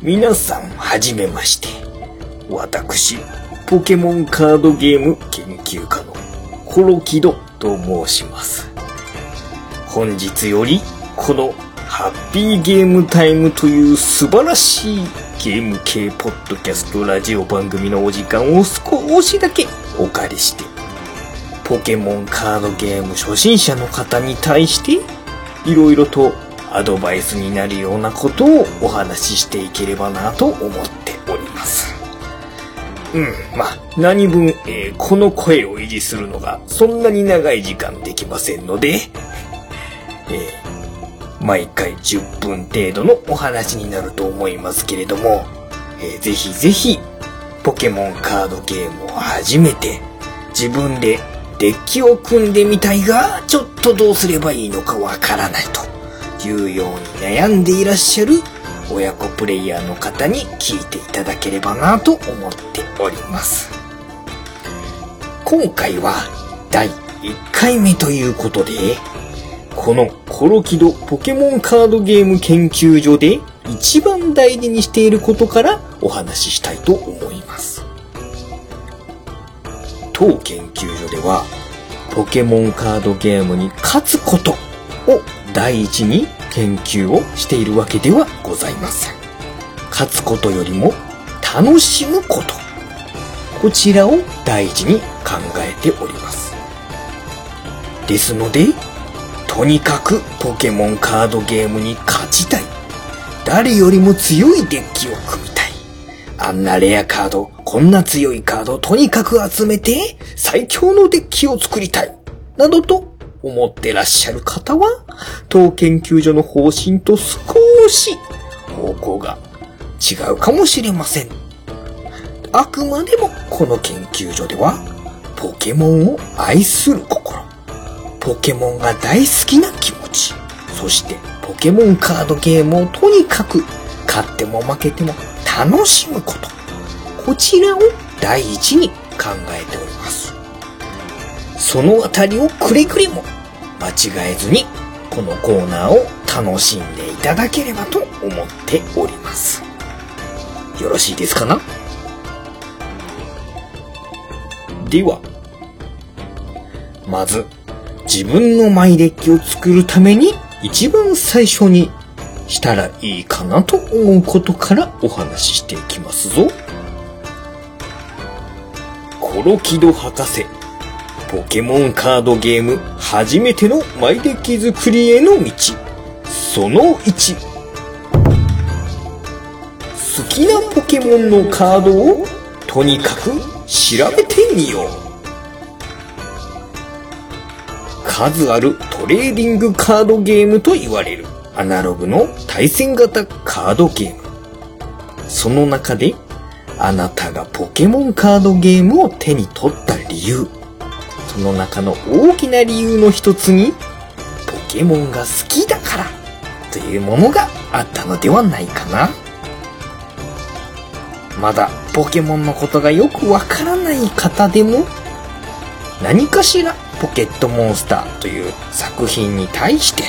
皆さん、はじめまして。私、ポケモンカードゲーム研究家のコロキドと申します。本日より、このハッピーゲームタイムという素晴らしいゲーム系ポッドキャストラジオ番組のお時間を少しだけお借りして、ポケモンカードゲーム初心者の方に対して、いろいろとアドバイスになるようなことをお話ししていければなと思っております。うん、まあ、何分、えーこの声を維持するのがそんなに長い時間できませんので、えー毎回10分程度のお話になると思いますけれども、えーぜひぜひ、ポケモンカードゲームを始めて、自分でデッキを組んでみたいが、ちょっとどうすればいいのかわからないというように悩んでいらっしゃる親子プレイヤーの方に聞いていただければなと思っております。今回は第1回目ということで、このコロキドポケモンカードゲーム研究所で一番大事にしていることからお話ししたいと思います。当研究所ではポケモンカードゲームに勝つことを第一に研究をしているわけではございません。勝つことよりも楽しむこと。こちらを大事に考えております。ですので、とにかくポケモンカードゲームに勝ちたい。誰よりも強いデッキを組みたい。あんなレアカード、こんな強いカードとにかく集めて、最強のデッキを作りたい。などと思ってらっしゃる方は、当研究所の方針と少し方向が違うかもしれません。あくまでもこの研究所では、ポケモンを愛する心、ポケモンが大好きな気持ち、そしてポケモンカードゲームをとにかく勝っても負けても楽しむこと、こちらを第一に考えております。そのあたりをくれぐれも間違えずにこのコーナーを楽しんでいただければと思っております。よろしいですかな？では、まず、自分のマイデッキを作るために一番最初にしたらいいかなと思うことからお話ししていきますぞ。コロキド博士、ポケモンカードゲーム初めてのマイデッキ作りへの道。その1。好きなポケモンのカードをとにかく調べてみよう。数あるトレーディングカードゲームと言われるアナログの対戦型カードゲーム。その中であなたがポケモンカードゲームを手に取った理由。その中の大きな理由の一つに、ポケモンが好きだからというものがあったのではないかな。まだポケモンのことがよくわからない方でも、何かしらポケットモンスターという作品に対して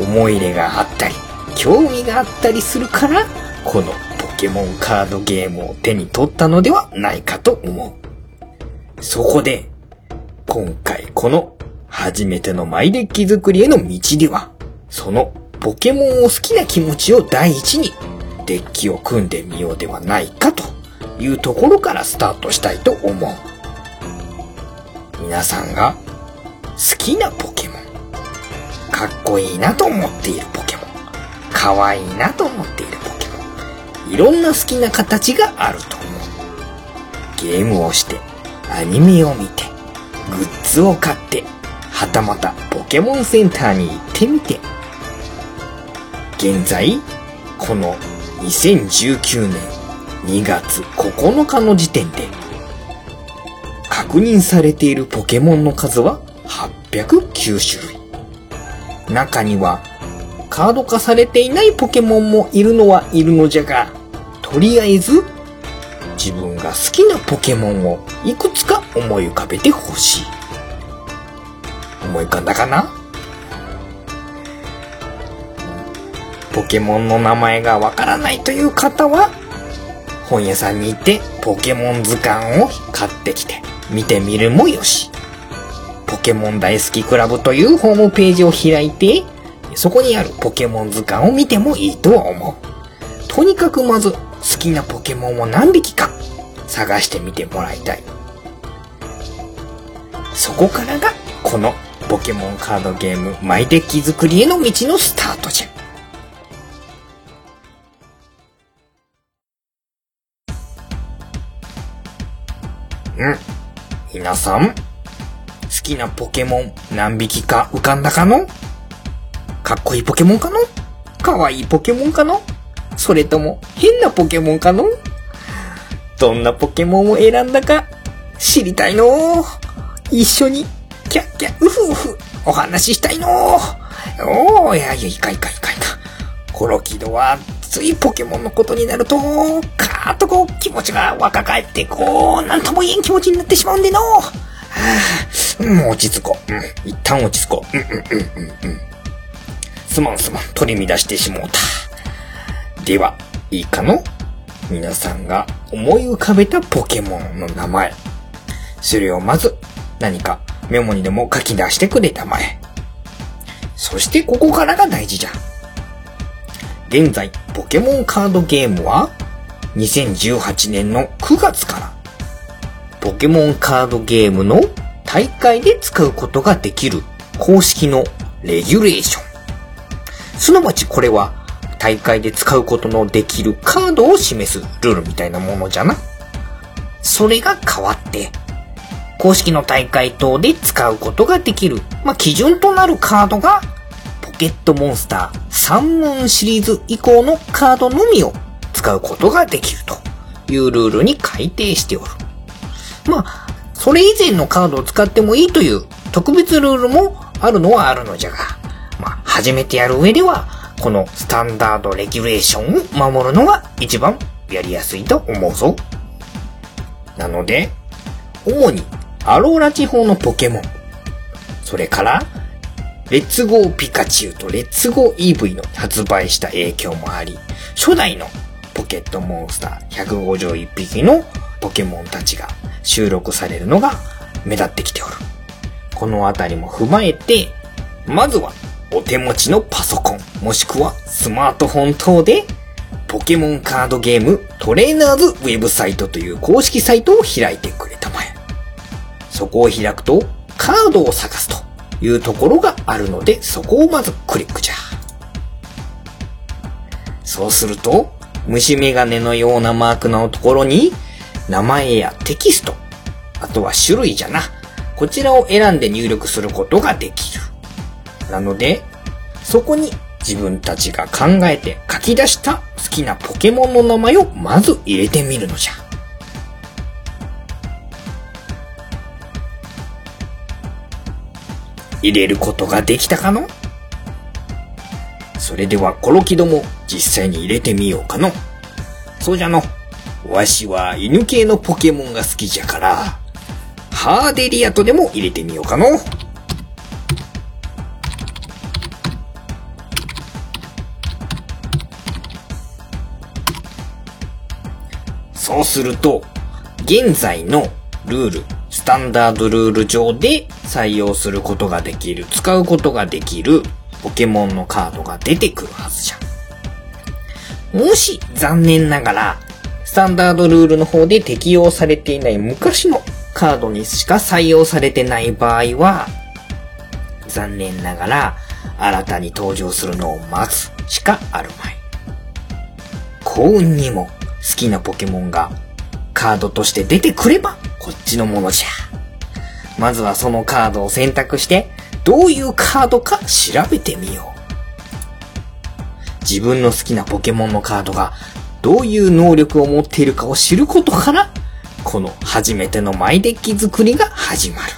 思い入れがあったり、興味があったりするから、このポケモンカードゲームを手に取ったのではないかと思う。そこで、今回この初めてのマイデッキ作りへの道では、そのポケモンを好きな気持ちを第一にデッキを組んでみようではないかというところからスタートしたいと思う。皆さんが好きなポケモン、かっこいいなと思っているポケモン、かわいいなと思っているポケモン、いろんな好きな形があると思う。ゲームをして、アニメを見て、グッズを買って、はたまたポケモンセンターに行ってみて、現在、この2019年2月9日の時点で、確認されているポケモンの数は809種類。中には、カード化されていないポケモンもいるのはいるのじゃが、とりあえず、自分が好きなポケモンをいくつか思い浮かべてほしい。思い浮かんだかな？ポケモンの名前がわからないという方は、本屋さんに行ってポケモン図鑑を買ってきて見てみるもよし。ポケモン大好きクラブというホームページを開いて、そこにあるポケモン図鑑を見てもいいとは思う。とにかくまず好きなポケモンを何匹か探してみてもらいたい。そこからがこのポケモンカードゲームマイデッキ作りへの道のスタートじゃ。うん。皆さん、きなポケモン何匹か浮かんだかの？かっこいいポケモンかの？かわいいポケモンかの？それとも変なポケモンかの？どんなポケモンを選んだか？知りたいの？一緒にキャッキャウフウフお話ししたいの？おーいやいやいかいかいかいか。コロキドはついポケモンのことになると、カーッとこう気持ちが若返って、こう、なんとも言えん気持ちになってしまうんでの。はあ、もう落ち着こう。うん、一旦落ち着こう。うんうんうんうんうん。すまんすまん、取り乱してしもうた。では、いいかの皆さんが思い浮かべたポケモンの名前。それをまず、何かメモにでも書き出してくれたまえ。そしてここからが大事じゃ。現在、ポケモンカードゲームは、2018年の9月から、ポケモンカードゲームの大会で使うことができる公式のレギュレーション。すなわちこれは大会で使うことのできるカードを示すルールみたいなものじゃな。それが変わって、公式の大会等で使うことができる、まあ、基準となるカードが、ポケットモンスター3問シリーズ以降のカードのみを使うことができるというルールに改定しておる。まあ、それ以前のカードを使ってもいいという特別ルールもあるのはあるのじゃが、まあ、初めてやる上では、このスタンダードレギュレーションを守るのが一番やりやすいと思うぞ。なので、主にアローラ地方のポケモン、それから、レッツゴーピカチュウとレッツゴー EV の発売した影響もあり、初代のポケットモンスター151匹のポケモンたちが収録されるのが目立ってきておる。このあたりも踏まえて、まずはお手持ちのパソコン、もしくはスマートフォン等で、ポケモンカードゲームトレーナーズウェブサイトという公式サイトを開いてくれたまえ。そこを開くと、カードを探すというところがあるので、そこをまずクリックじゃ。そうすると、虫眼鏡のようなマークのところに、名前やテキスト、あとは種類じゃな。こちらを選んで入力することができる。なので、そこに自分たちが考えて書き出した好きなポケモンの名前をまず入れてみるのじゃ。入れることができたかのそれではコロキドも実際に入れてみようかの。そうじゃの。わしは犬系のポケモンが好きじゃから、ハーデリアとでも入れてみようかの。そうすると、現在のルール、スタンダードルール上で採用することができる、使うことができるポケモンのカードが出てくるはずじゃ。もし残念ながら、スタンダードルールの方で適用されていない昔のカードにしか採用されてない場合は、残念ながら新たに登場するのを待つしかあるまい。幸運にも好きなポケモンがカードとして出てくればこっちのものじゃ。まずはそのカードを選択してどういうカードか調べてみよう。自分の好きなポケモンのカードがどういう能力を持っているかを知ることからこの初めてのマイデッキ作りが始まる。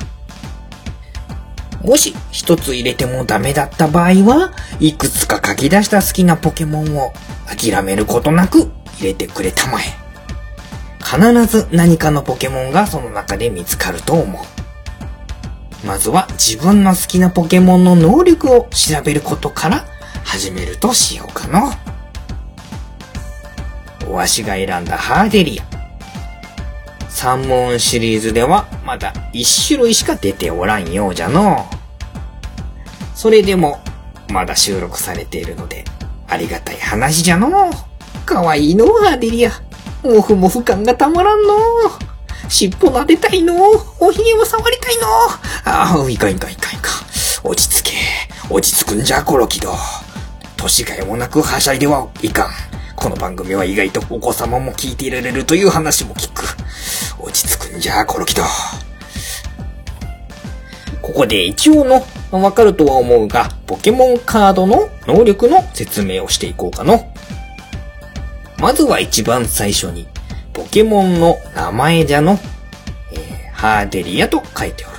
もし一つ入れてもダメだった場合は、いくつか書き出した好きなポケモンを諦めることなく入れてくれたまえ。必ず何かのポケモンがその中で見つかると思う。まずは自分の好きなポケモンの能力を調べることから始めるとしようかの。わしが選んだハーデリア。三問シリーズではまだ一種類しか出ておらんようじゃの。それでもまだ収録されているのでありがたい話じゃの。かわいいのハーデリア。もふもふ感がたまらんの。尻尾撫でたいの。おひげを触りたいの。ああ、いかいかいかいか。落ち着け。落ち着くんじゃ、コロキド。年がいもなくはしゃいではいかん。この番組は意外とお子様も聞いていられるという話も聞く。落ち着くんじゃ、コロキド。ここで一応の、わかるとは思うが、ポケモンカードの能力の説明をしていこうかの。まずは一番最初に、ポケモンの名前じゃの、えー、ハーデリアと書いておる。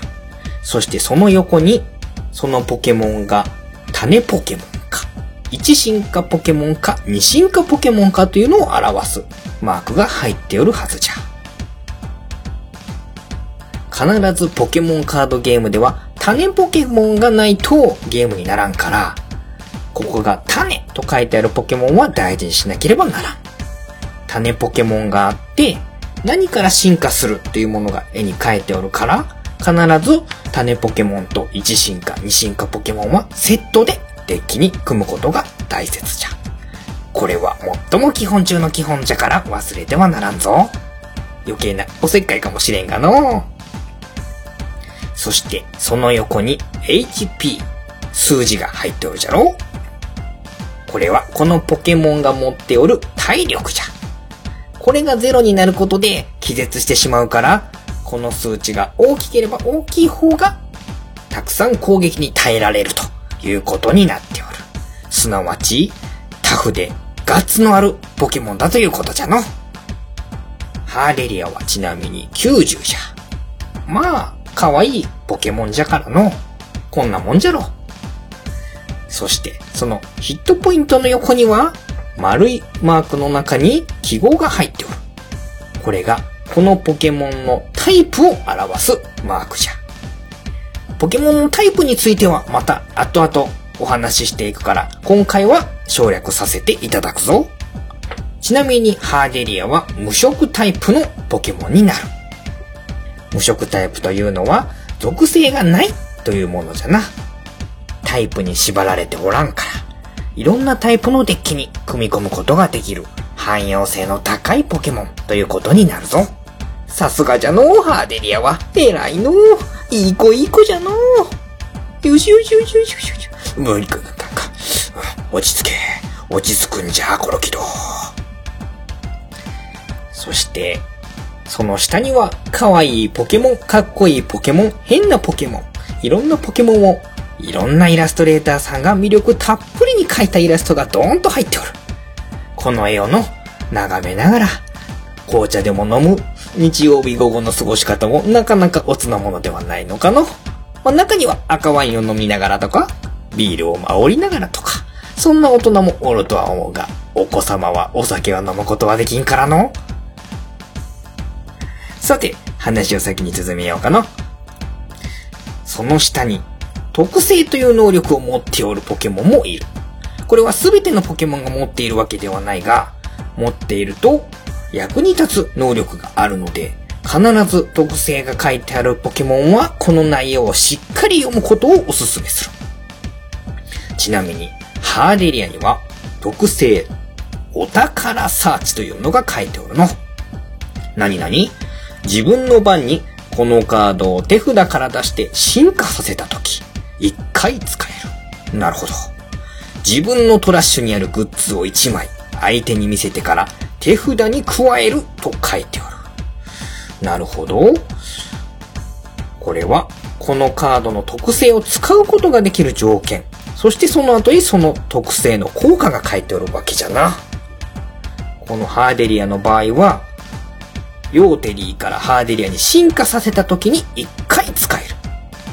そしてその横に、そのポケモンが種ポケモンか、一進化ポケモンか、二進化ポケモンかというのを表すマークが入っておるはずじゃ。必ずポケモンカードゲームでは種ポケモンがないとゲームにならんから、ここが種と書いてあるポケモンは大事にしなければならん。種ポケモンがあって、何から進化するっていうものが絵に描いておるから、必ず種ポケモンと1進化、2進化ポケモンはセットでデッキに組むことが大切じゃ。これは最も基本中の基本じゃから忘れてはならんぞ。余計なおせっかいかもしれんがの。そして、その横に HP、数字が入っておるじゃろこれはこのポケモンが持っておる体力じゃ。これがゼロになることで気絶してしまうから、この数値が大きければ大きい方が、たくさん攻撃に耐えられるということになっておる。すなわち、タフでガッツのあるポケモンだということじゃの。ハーデリアはちなみに90じゃ。まあ、可愛いポケモンじゃからの。こんなもんじゃろ。そして、そのヒットポイントの横には、丸いマークの中に記号が入っておる。これが、このポケモンのタイプを表すマークじゃ。ポケモンのタイプについてはまた後々お話ししていくから、今回は省略させていただくぞ。ちなみにハーデリアは無色タイプのポケモンになる。無色タイプというのは属性がないというものじゃな。タイプに縛られておらんから、いろんなタイプのデッキに組み込むことができる汎用性の高いポケモンということになるぞ。さすがじゃの、ハーデリアは。偉いのう。いい子いい子じゃのう。よしよしよしよしよしよし。無理かかかか。落ち着け。落ち着くんじゃ、コロキド。そして、その下には、可愛いポケモン、かっこいいポケモン、変なポケモン、いろんなポケモンを、いろんなイラストレーターさんが魅力たっぷりに描いたイラストがドーンと入っておる。この絵をの、眺めながら、紅茶でも飲む日曜日午後の過ごし方もなかなかおつなものではないのかの。まあ、中には赤ワインを飲みながらとか、ビールを煽りながらとか、そんな大人もおるとは思うが、お子様はお酒は飲むことはできんからの。さて、話を先に進めようかな。その下に、特性という能力を持っておるポケモンもいる。これは全てのポケモンが持っているわけではないが、持っていると役に立つ能力があるので、必ず特性が書いてあるポケモンはこの内容をしっかり読むことをお勧めする。ちなみに、ハーデリアには特性、お宝サーチというのが書いておるの。何々自分の番にこのカードを手札から出して進化させたとき、一回使える。なるほど。自分のトラッシュにあるグッズを1枚相手に見せてから手札に加えると書いておる。なるほど。これはこのカードの特性を使うことができる条件。そしてその後にその特性の効果が書いておるわけじゃな。このハーデリアの場合は、ヨーテリーからハーデリアに進化させた時に1回使える。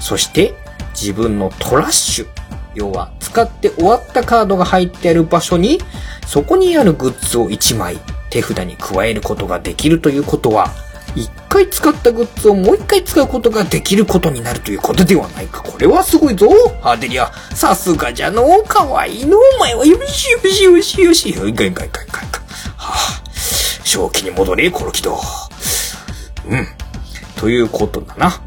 そして自分のトラッシュ。要は使って終わったカードが入ってある場所に、そこにあるグッズを1枚手札に加えることができるということは、1回使ったグッズをもう1回使うことができることになるということではないか。これはすごいぞ。ハーデリア。さすがじゃのかわいいの。お前はよしよしよしよし。よいかいかいかいかいか。はあ、正気に戻れ、コロキド。うん。ということだな。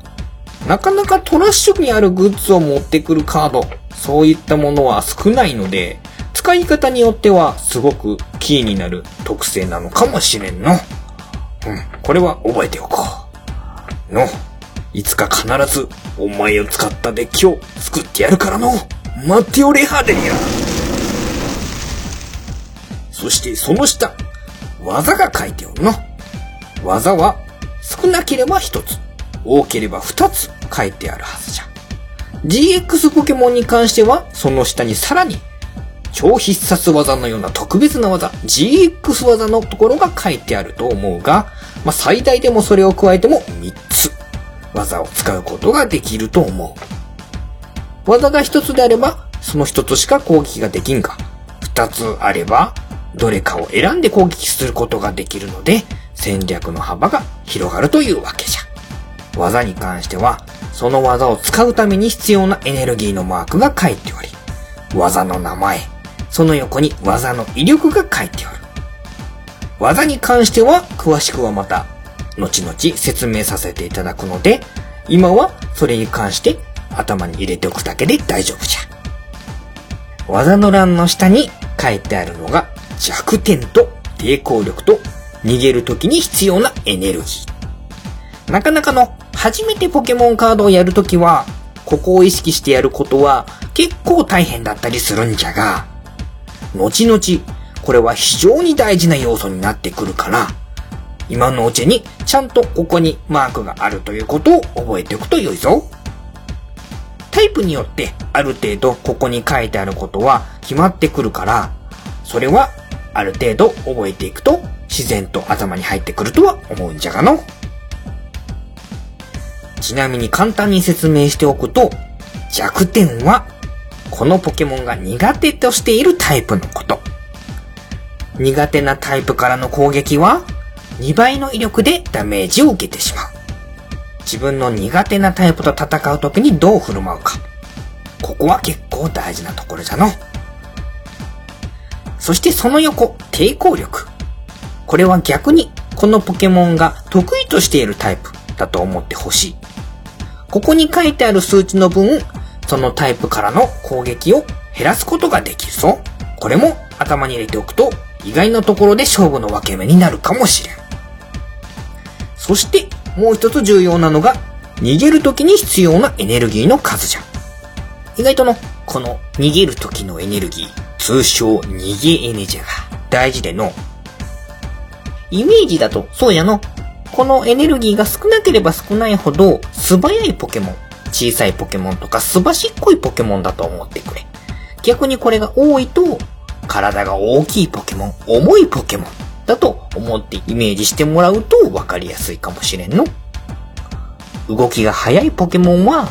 なかなかトラッシュにあるグッズを持ってくるカード、そういったものは少ないので、使い方によってはすごくキーになる特性なのかもしれんの。うん。これは覚えておこう。の。いつか必ずお前を使ったデッキを作ってやるからの。待っておれ、ハーデリア。そしてその下、技が書いておるの。技は少なければ1つ、多ければ2つ書いてあるはずじゃ。GX ポケモンに関しては、その下にさらに、超必殺技のような特別な技、GX 技のところが書いてあると思うが、まあ、最大でもそれを加えても3つ、技を使うことができると思う。技が1つであれば、その1つしか攻撃ができんが、2つあれば、どれかを選んで攻撃することができるので、戦略の幅が広がるというわけじゃ。技に関しては、その技を使うために必要なエネルギーのマークが書いており、技の名前、その横に技の威力が書いておる。技に関しては、詳しくはまた、後々説明させていただくので、今はそれに関して頭に入れておくだけで大丈夫じゃ。技の欄の下に書いてあるのが弱点と抵抗力と逃げる時に必要なエネルギー。なかなかの初めてポケモンカードをやるときは、ここを意識してやることは結構大変だったりするんじゃが、後々これは非常に大事な要素になってくるから、今のうちにちゃんとここにマークがあるということを覚えておくと良いぞ。タイプによってある程度ここに書いてあることは決まってくるから、それはある程度覚えていくと自然と頭に入ってくるとは思うんじゃがの。ちなみに簡単に説明しておくと、弱点はこのポケモンが苦手としているタイプのこと。苦手なタイプからの攻撃は2倍の威力でダメージを受けてしまう。自分の苦手なタイプと戦う時にどう振る舞うか。ここは結構大事なところじゃの。そしてその横、抵抗力。これは逆にこのポケモンが得意としているタイプだと思ってほしい。ここに書いてある数値の分、そのタイプからの攻撃を減らすことができるぞ。これも頭に入れておくと意外なところで勝負の分け目になるかもしれん。そしてもう一つ重要なのが逃げる時に必要なエネルギーの数じゃ。意外との、この逃げる時のエネルギー、通称逃げエネじゃが大事での。イメージだとそうやの。このエネルギーが少なければ少ないほど素早いポケモン、小さいポケモンとかすばしっこいポケモンだと思ってくれ。逆にこれが多いと体が大きいポケモン、重いポケモンだと思ってイメージしてもらうと分かりやすいかもしれんの。動きが速いポケモンは、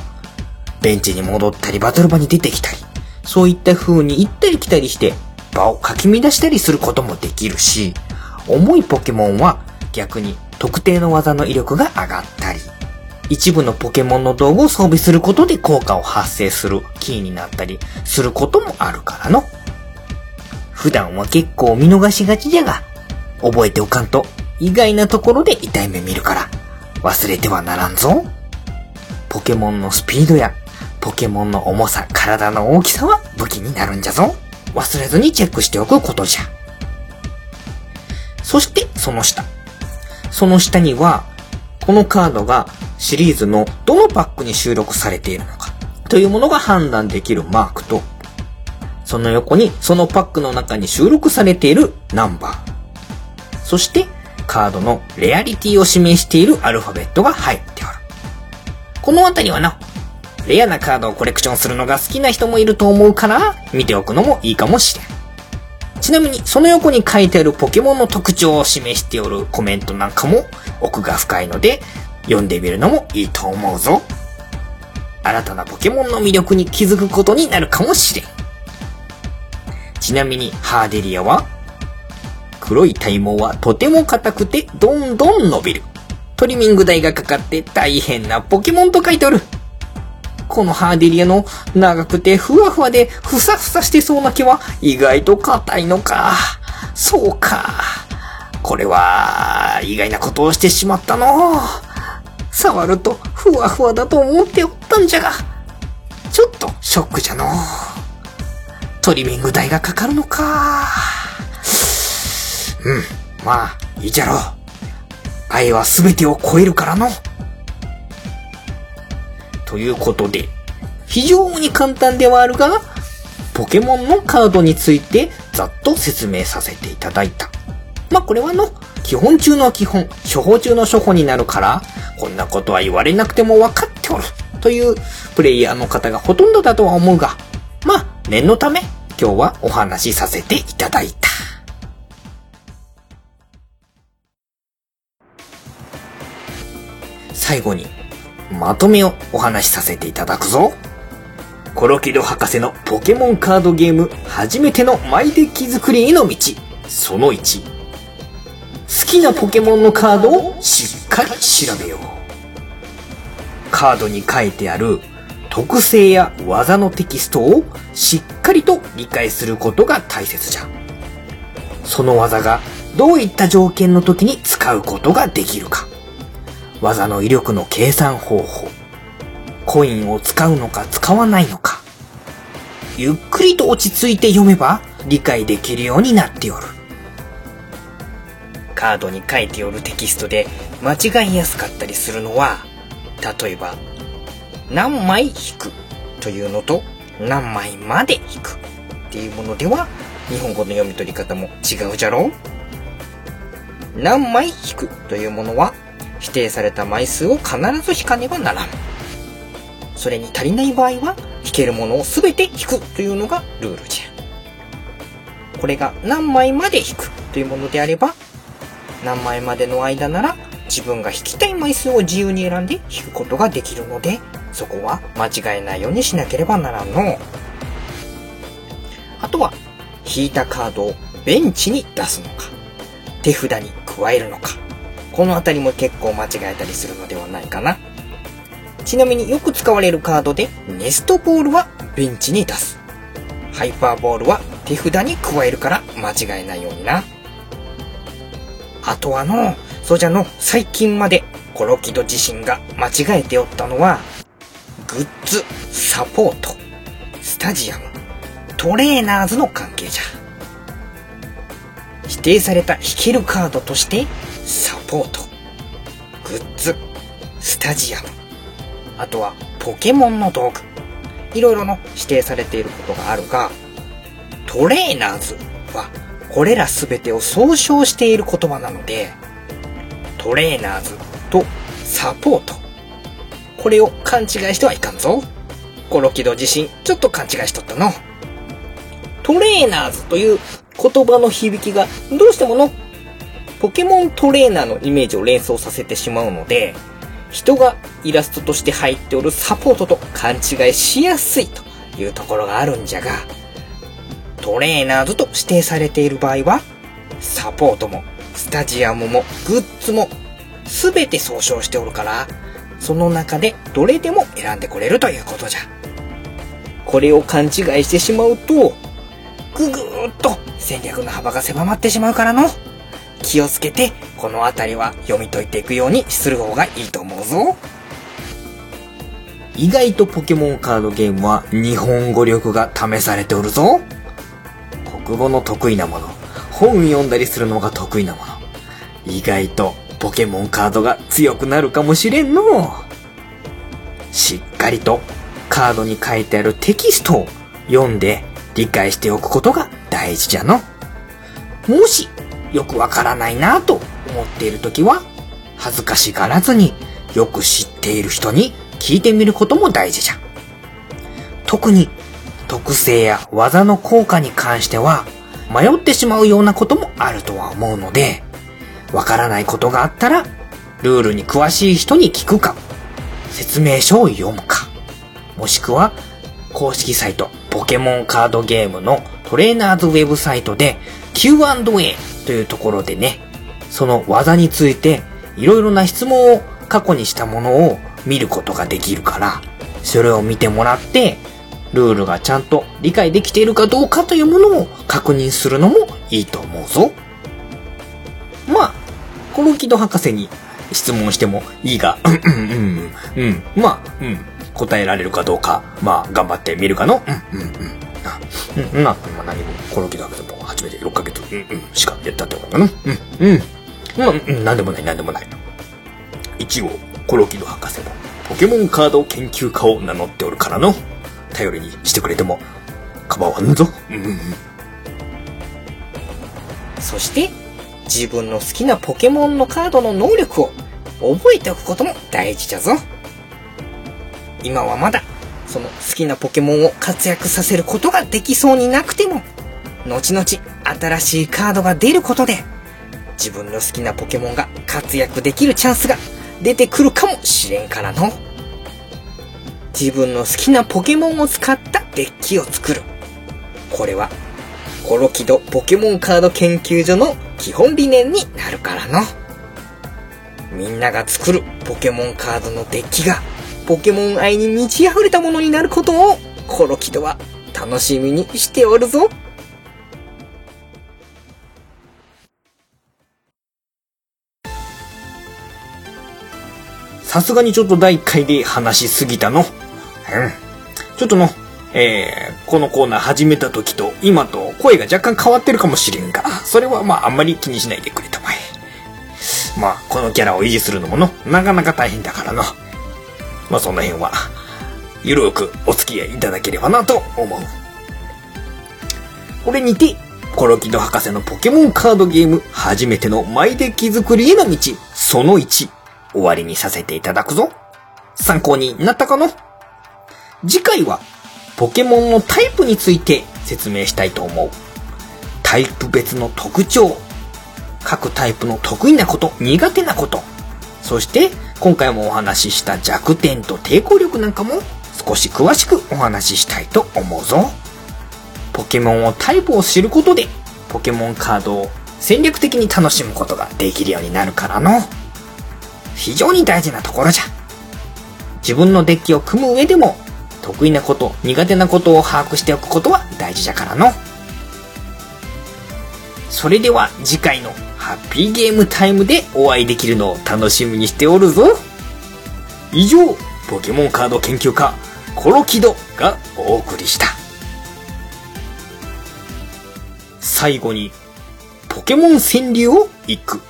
ベンチに戻ったりバトル場に出てきたり、そういった風に行ったり来たりして場をかき乱したりすることもできるし、重いポケモンは逆に特定の技の威力が上がったり、一部のポケモンの道具を装備することで効果を発生するキーになったりすることもあるからの。普段は結構見逃しがちじゃが、覚えておかんと意外なところで痛い目見るから、忘れてはならんぞ。ポケモンのスピードや、ポケモンの重さ、体の大きさは武器になるんじゃぞ。忘れずにチェックしておくことじゃ。そして、その下。その下には、このカードがシリーズのどのパックに収録されているのか、というものが判断できるマークと、その横にそのパックの中に収録されているナンバー。そしてカードのレアリティを示しているアルファベットが入っておる。このあたりはな、レアなカードをコレクションするのが好きな人もいると思うから見ておくのもいいかもしれん。ちなみにその横に書いてあるポケモンの特徴を示しておるコメントなんかも奥が深いので読んでみるのもいいと思うぞ。新たなポケモンの魅力に気づくことになるかもしれん。ちなみにハーデリアは黒い体毛はとても硬くてどんどん伸びる。トリミング代がかかって大変なポケモンと書いておる。このハーデリアの長くてふわふわでふさふさしてそうな毛は意外と硬いのか。そうか。これは意外なことをしてしまったの。触るとふわふわだと思っておったんじゃが。ちょっとショックじゃの。トリミング代がかかるのか。うん、まあ、いいじゃろう。愛は全てを超えるからの。ということで、非常に簡単ではあるが、ポケモンのカードについてざっと説明させていただいた。まあこれはの、基本中の基本、処方中の処方になるから、こんなことは言われなくても分かっておる。というプレイヤーの方がほとんどだとは思うが、まあ念のため今日はお話しさせていただいた。最後にまとめをお話しさせていただくぞ。コロキド博士のポケモンカードゲーム初めてのマイデッキ作りへの道。その1。好きなポケモンのカードをしっかり調べよう。カードに書いてある特性や技のテキストをしっかりと理解することが大切じゃ。その技がどういった条件の時に使うことができるか。技の威力の計算方法。コインを使うのか使わないのか。ゆっくりと落ち着いて読めば理解できるようになっておる。カードに書いておるテキストで間違いやすかったりするのは、例えば、何枚引くというのと何枚まで引くっていうものでは日本語の読み取り方も違うじゃろ何枚引くというものは指定された枚数を必ず引かねばならん。それに足りない場合は引けるものを全て引くというのがルールじゃ。これが何枚まで引くというものであれば何枚までの間なら自分が引きたい枚数を自由に選んで引くことができるのでそこは間違えないようにしなければならんの。あとは引いたカードをベンチに出すのか手札に加えるのかこのあたりも結構間違えたりするのではないかな。ちなみによく使われるカードでネストボールはベンチに出す。ハイパーボールは手札に加えるから間違えないようにな。あとはの、そうじゃの、最近までコロキド自身が間違えておったのは、グッズ、サポート、スタジアム、トレーナーズの関係じゃ。指定された引けるカードとして、サポート、グッズ、スタジアム、あとはポケモンの道具。いろいろの指定されていることがあるが、トレーナーズはこれらすべてを総称している言葉なので、トレーナーズとサポート。これを勘違いしてはいかんぞ。コロキド自身、ちょっと勘違いしとったの。トレーナーズという言葉の響きがどうしてもの、ポケモントレーナーのイメージを連想させてしまうので、人がイラストとして入っておるサポートと勘違いしやすいというところがあるんじゃが、トレーナーズと指定されている場合は、サポートも、スタジアムも、グッズも、すべて総称しておるから、その中でどれでも選んでこれるということじゃ。これを勘違いしてしまうと、ぐぐーっと戦略の幅が狭まってしまうからの。気をつけて、このあたりは読み解いていくようにする方がいいと思うぞ。意外とポケモンカードゲームは日本語力が試されておるぞ。国語の得意なもの、本読んだりするのが得意なもの。意外とポケモンカードが強くなるかもしれんの。しっかりとカードに書いてあるテキストを読んで理解しておくことが大事じゃの。もしよくわからないなと思っているときは、恥ずかしがらずによく知っている人に聞いてみることも大事じゃ。特に特性や技の効果に関しては迷ってしまうようなこともあるとは思うので、わからないことがあったら、ルールに詳しい人に聞くか、説明書を読むか、もしくは公式サイトポケモンカードゲームのトレーナーズウェブサイトで Q&A というところでね、その技についていろいろな質問を過去にしたものを見ることができるから、それを見てもらって、ルールがちゃんと理解できているかどうかというものを確認するのもいいと思うぞ。まあ、コロキド博士に質問してもいいが、うんうんうんうん、まあ、うん、答えられるかどうか、まあ、頑張ってみるかの、うんうんうん。な、うん、まあ何も、コロキド博士も初めて6ヶ月、うん。うん、しかやったってことかな。うん、うん。まあ、うん、なん。でもない、なん。でもない。一応、コロキド博士も、ポケモンカード研究家を名乗っておるからの、頼りにしてくれても、構わん。ぞ。うん。うん。そして、自分の好きなポケモンのカードの能力を覚えておくことも大事じゃぞ。今はまだ、その好きなポケモンを活躍させることができそうになくても、後々新しいカードが出ることで、自分の好きなポケモンが活躍できるチャンスが出てくるかもしれんからの。自分の好きなポケモンを使ったデッキを作る。これは、コロキドポケモンカード研究所の基本理念になるからの。みんなが作るポケモンカードのデッキが、ポケモン愛に満ち溢れたものになることを、コロキドは楽しみにしておるぞ。さすがにちょっと第1回で話しすぎたの？うん。ちょっとの、えー、このコーナー始めた時と今と声が若干変わってるかもしれんが、それはまああんまり気にしないでくれたまえ。まあ、このキャラを維持するのもの、なかなか大変だからな。まあ、その辺は、ゆるくお付き合いいただければなと思う。これにて、コロキド博士のポケモンカードゲーム、初めてのマイデッキ作りへの道、その1、終わりにさせていただくぞ。参考になったかな？次回は、ポケモンのタイプについて説明したいと思う。タイプ別の特徴、各タイプの得意なこと、苦手なこと、そして今回もお話しした弱点と抵抗力なんかも少し詳しくお話ししたいと思うぞ。ポケモンをタイプを知ることで、ポケモンカードを戦略的に楽しむことができるようになるからの。非常に大事なところじゃ。自分のデッキを組む上でも、得意なこと、苦手なことを把握しておくことは大事じゃからの。それでは次回のハッピーゲームタイムでお会いできるのを楽しみにしておるぞ。以上、ポケモンカード研究家、コロキドがお送りした。最後に、ポケモン川柳を一句。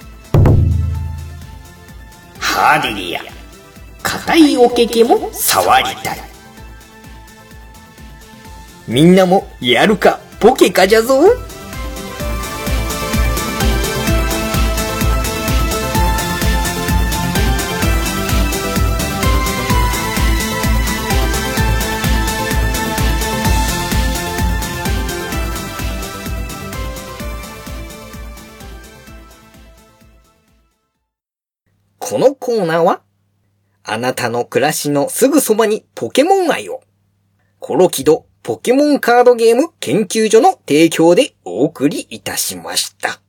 ハーデリア、硬いおけけも触りたい。みんなもやるか、ポケかじゃぞ。このコーナーは、あなたの暮らしのすぐそばにポケモン愛を、コロキドポケモンカードゲーム研究所の提供でお送りいたしました。